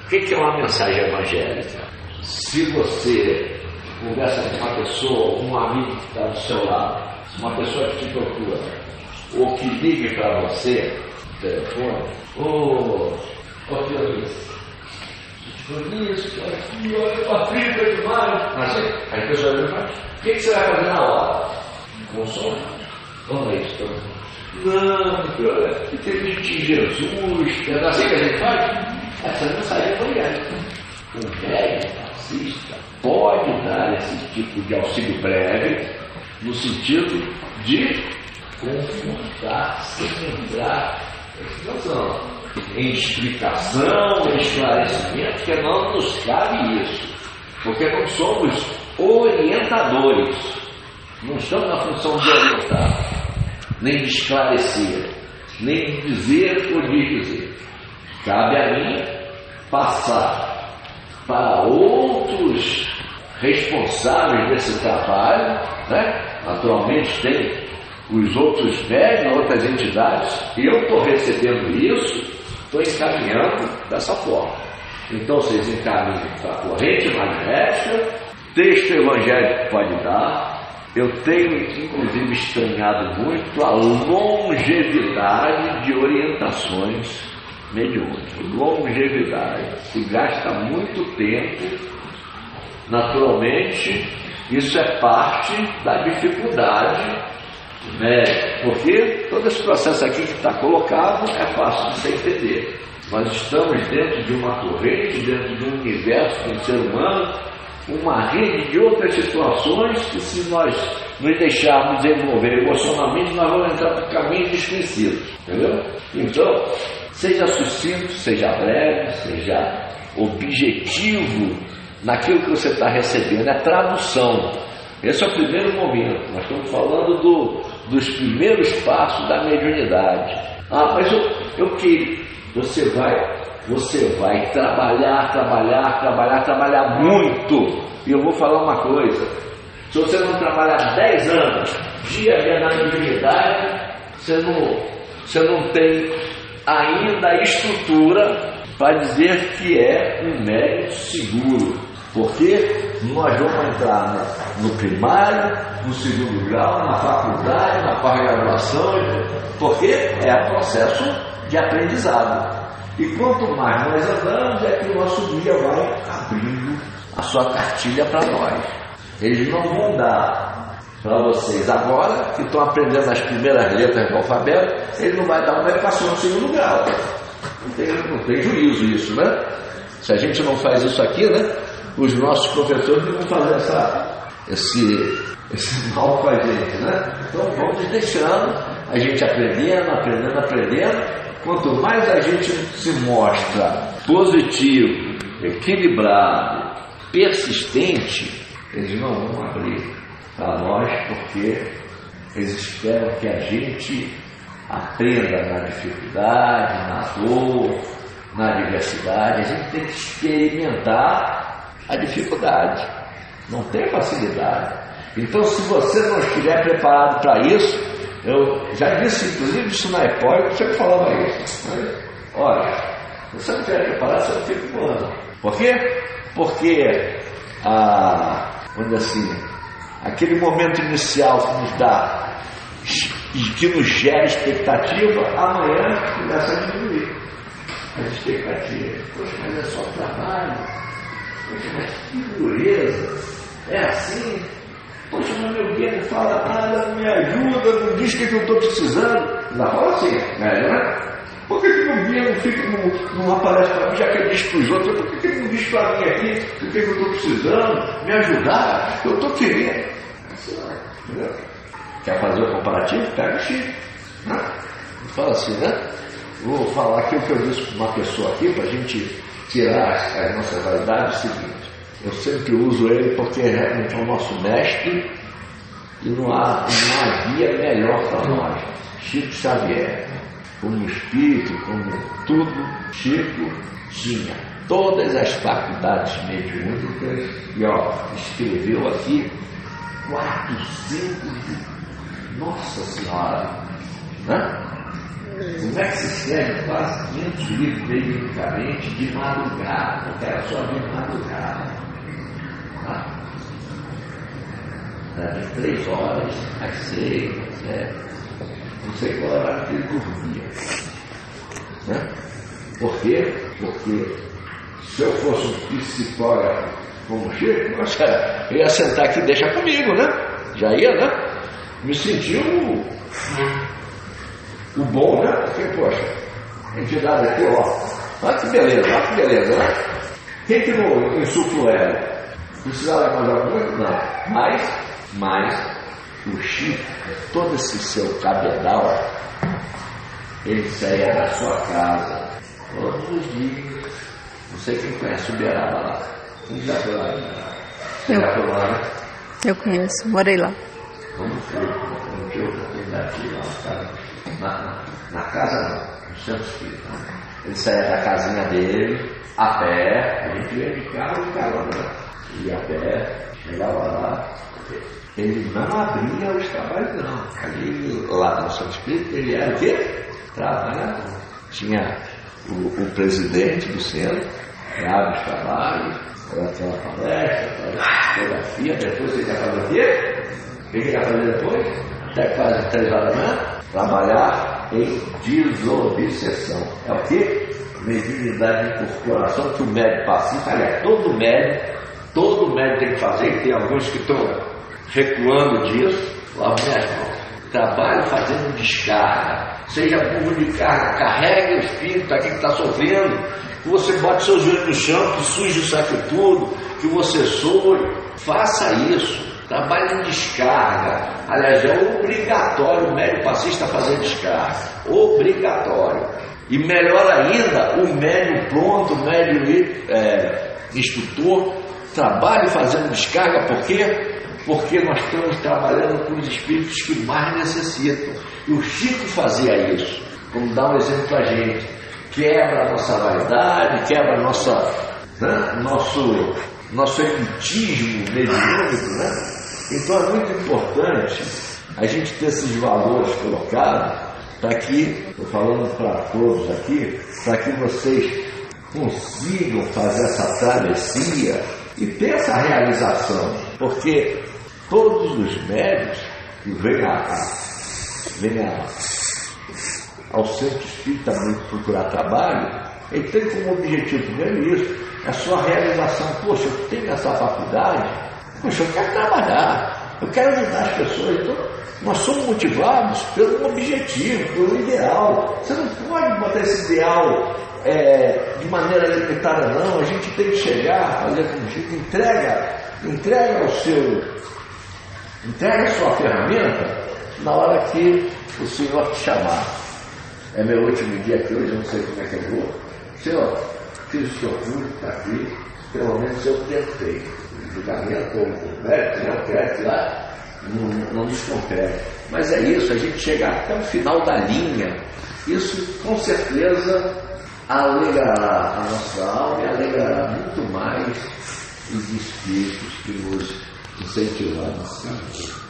O que é uma mensagem evangélica? Se você conversa com uma pessoa, um amigo que está do seu lado, uma pessoa que te procura, ou que ligue para você, telefone, ô, ô Feliz, isso, aqui, olha, uma fibra demais. Aí a pessoa mas o que, que você vai fazer na hora? Consome. Vamos isso, então. Não, cara, acredite em Jesus, é assim que a gente faz? Essa mensagem é evangélica. Um velho fascista pode dar esse tipo de auxílio breve no sentido de confortar, centrar a situação. Em explicação, em esclarecimento, que não nos cabe isso, porque não somos orientadores, não estamos na função de orientar, nem de esclarecer, nem de dizer ou de dizer. Cabe a mim passar para outros responsáveis desse trabalho, né? naturalmente tem os outros médios, outras entidades, eu estou recebendo isso, estou encaminhando dessa forma. Então vocês encaminham para a corrente magnética, texto evangélico pode dar. Eu tenho, inclusive, estranhado muito a longevidade de orientações mediúnicas. Longevidade. Se gasta muito tempo, naturalmente, isso é parte da dificuldade né? porque todo esse processo aqui que está colocado é fácil de se entender. Nós estamos dentro de uma corrente, dentro de um universo de um ser humano, uma rede de outras situações que se nós nos deixarmos envolver emocionalmente, nós vamos entrar por caminhos desconhecidos. Entendeu? Então, seja sucinto, seja breve, seja objetivo naquilo que você está recebendo, é tradução. Esse é o primeiro momento. Nós estamos falando do, dos primeiros passos da mediunidade. Ah, mas eu, eu, que, Você vai, você vai trabalhar, trabalhar, trabalhar, trabalhar muito. E eu vou falar uma coisa: se você não trabalhar 10 anos, dia a dia na mediunidade, você não, você não tem ainda a estrutura para dizer que é um médico seguro. Porque nós vamos entrar no, no primário, no segundo grau, na faculdade, na pós-graduação, porque é um processo de aprendizado. E quanto mais nós andamos, é que o nosso guia vai abrindo a sua cartilha para nós. Eles não vão dar para vocês agora, que estão aprendendo as primeiras letras do alfabeto, ele não vai dar uma educação no segundo grau. Não tem, não tem juízo isso, né? Se a gente não faz isso aqui, né? Os nossos professores vão fazer essa, esse, esse mal com a gente, né? Então vamos deixando, a gente aprendendo, aprendendo, aprendendo. Quanto mais a gente se mostra positivo, equilibrado, persistente, eles não vão abrir para nós porque eles esperam que a gente aprenda na dificuldade, na dor, na adversidade. A gente tem que experimentar a dificuldade, não tem facilidade. Então, se você não estiver preparado para isso, eu já disse, inclusive, isso na eu sempre falava isso. Mas, olha, você não preparado, você não fica voando. Por quê? Porque, ah, vamos assim, aquele momento inicial que nos dá que nos gera expectativa, amanhã começa a diminuir as expectativas. Poxa, mas é só trabalho. Poxa, mas que dureza. É assim. Poxa, meu não fala nada, não me ajuda, não diz o que, eu estou precisando. Não fala assim, né? não é? Por que, que guia não, fica, não, aparece para mim, já que ele diz para os outros? Por que, que ele não diz para mim aqui o que, que eu estou precisando? Me ajudar? Eu estou querendo. Entendeu? Quer fazer o comparativo? Pega o Chico. Né? Fala assim, né? Vou falar aqui o que eu disse para uma pessoa aqui, para a gente tirar as nossas validades, é o seguinte. Eu sempre uso ele porque realmente é o nosso mestre e não há, não há guia melhor para nós. Chico Xavier, como espírito, como tudo, Chico tinha todas as faculdades mediúnicas e ó, escreveu aqui 400 Nossa Senhora! Né? Como é que se escreve quase 500 livros periodicamente de madrugada? Porque era só de madrugada. Tá? de três horas às seis, sete. Não sei qual era que ele dormia. Né? Por quê? Porque se eu fosse um psicógrafo como Chico, nossa, eu ia sentar aqui e deixar comigo, né? Já ia, né? Me sentiu o, bom, né? Porque, poxa, a entidade aqui, ó. Olha que beleza, olha que beleza, né? Quem que não insuflou ela? Precisava mais alguma coisa? Não. Mas, mas, o Chico, todo esse seu cabedal, ele saía da sua casa todos os dias. Não sei quem conhece o Beraba lá. Quem já foi lá? Eu, já foi lá, né? eu conheço, morei lá. Vamos ver, não tive oportunidade de ir lá na, na, casa não, no centro espírita. Né? Ele saía da casinha dele, a pé, a gente ia de carro e carona, né? ia a pé, chegava lá, ele não abria os trabalhos não. Ali lá no centro espírita ele era o quê? Trabalhador. Tinha o, o presidente do centro, que abre os trabalhos, ela uma palestra, fotografia, depois você quer fazer o quê? O que ele quer fazer depois? Até quase três horas da manhã, trabalhar em desobsessão. É o quê? Mediunidade de incorporação que o médico pacífico, aliás, todo médico, todo médico tem que fazer, e tem alguns que estão recuando disso, lava minhas mãos. Trabalho fazendo descarga, seja burro de carga, carregue o espírito aqui que está sofrendo, que você bote seus joelhos no chão, que suje o saco tudo, que você soe, faça isso. Trabalhe em descarga. Aliás, é obrigatório o médico passista fazer descarga. Obrigatório. E melhor ainda, o médium pronto, o médium é, instrutor, trabalhe fazendo descarga, por quê? Porque nós estamos trabalhando com os espíritos que mais necessitam. E o Chico fazia isso. Vamos dar um exemplo para a gente. quebra a nossa vaidade, quebra a nossa, né, nosso, nosso elitismo mediúnico, né? Então é muito importante a gente ter esses valores colocados para que, estou falando para todos aqui, para que vocês consigam fazer essa travessia e ter essa realização, porque todos os médios que vêm, a, vêm a, ao centro espírita muito procurar trabalho, ele tem como objetivo primeiro isso, a sua realização. Poxa, eu tenho essa faculdade, poxa, eu quero trabalhar, eu quero ajudar as pessoas. Então, nós somos motivados pelo objetivo, pelo ideal. Você não pode botar esse ideal é, de maneira limitada, não. A gente tem que chegar, fazer como jeito, entrega, entrega o seu, entrega a sua ferramenta na hora que o Senhor te chamar. É meu último dia aqui hoje, eu não sei como é que eu vou. Senhor, fiz o seu curso, está aqui, pelo menos eu tentei. O julgamento, o mérito, né, o crédito lá, não, não descompete. Mas é isso, a gente chegar até o final da linha. Isso com certeza alegrará a nossa alma e alegrará muito mais os espíritos que nos incentivaram.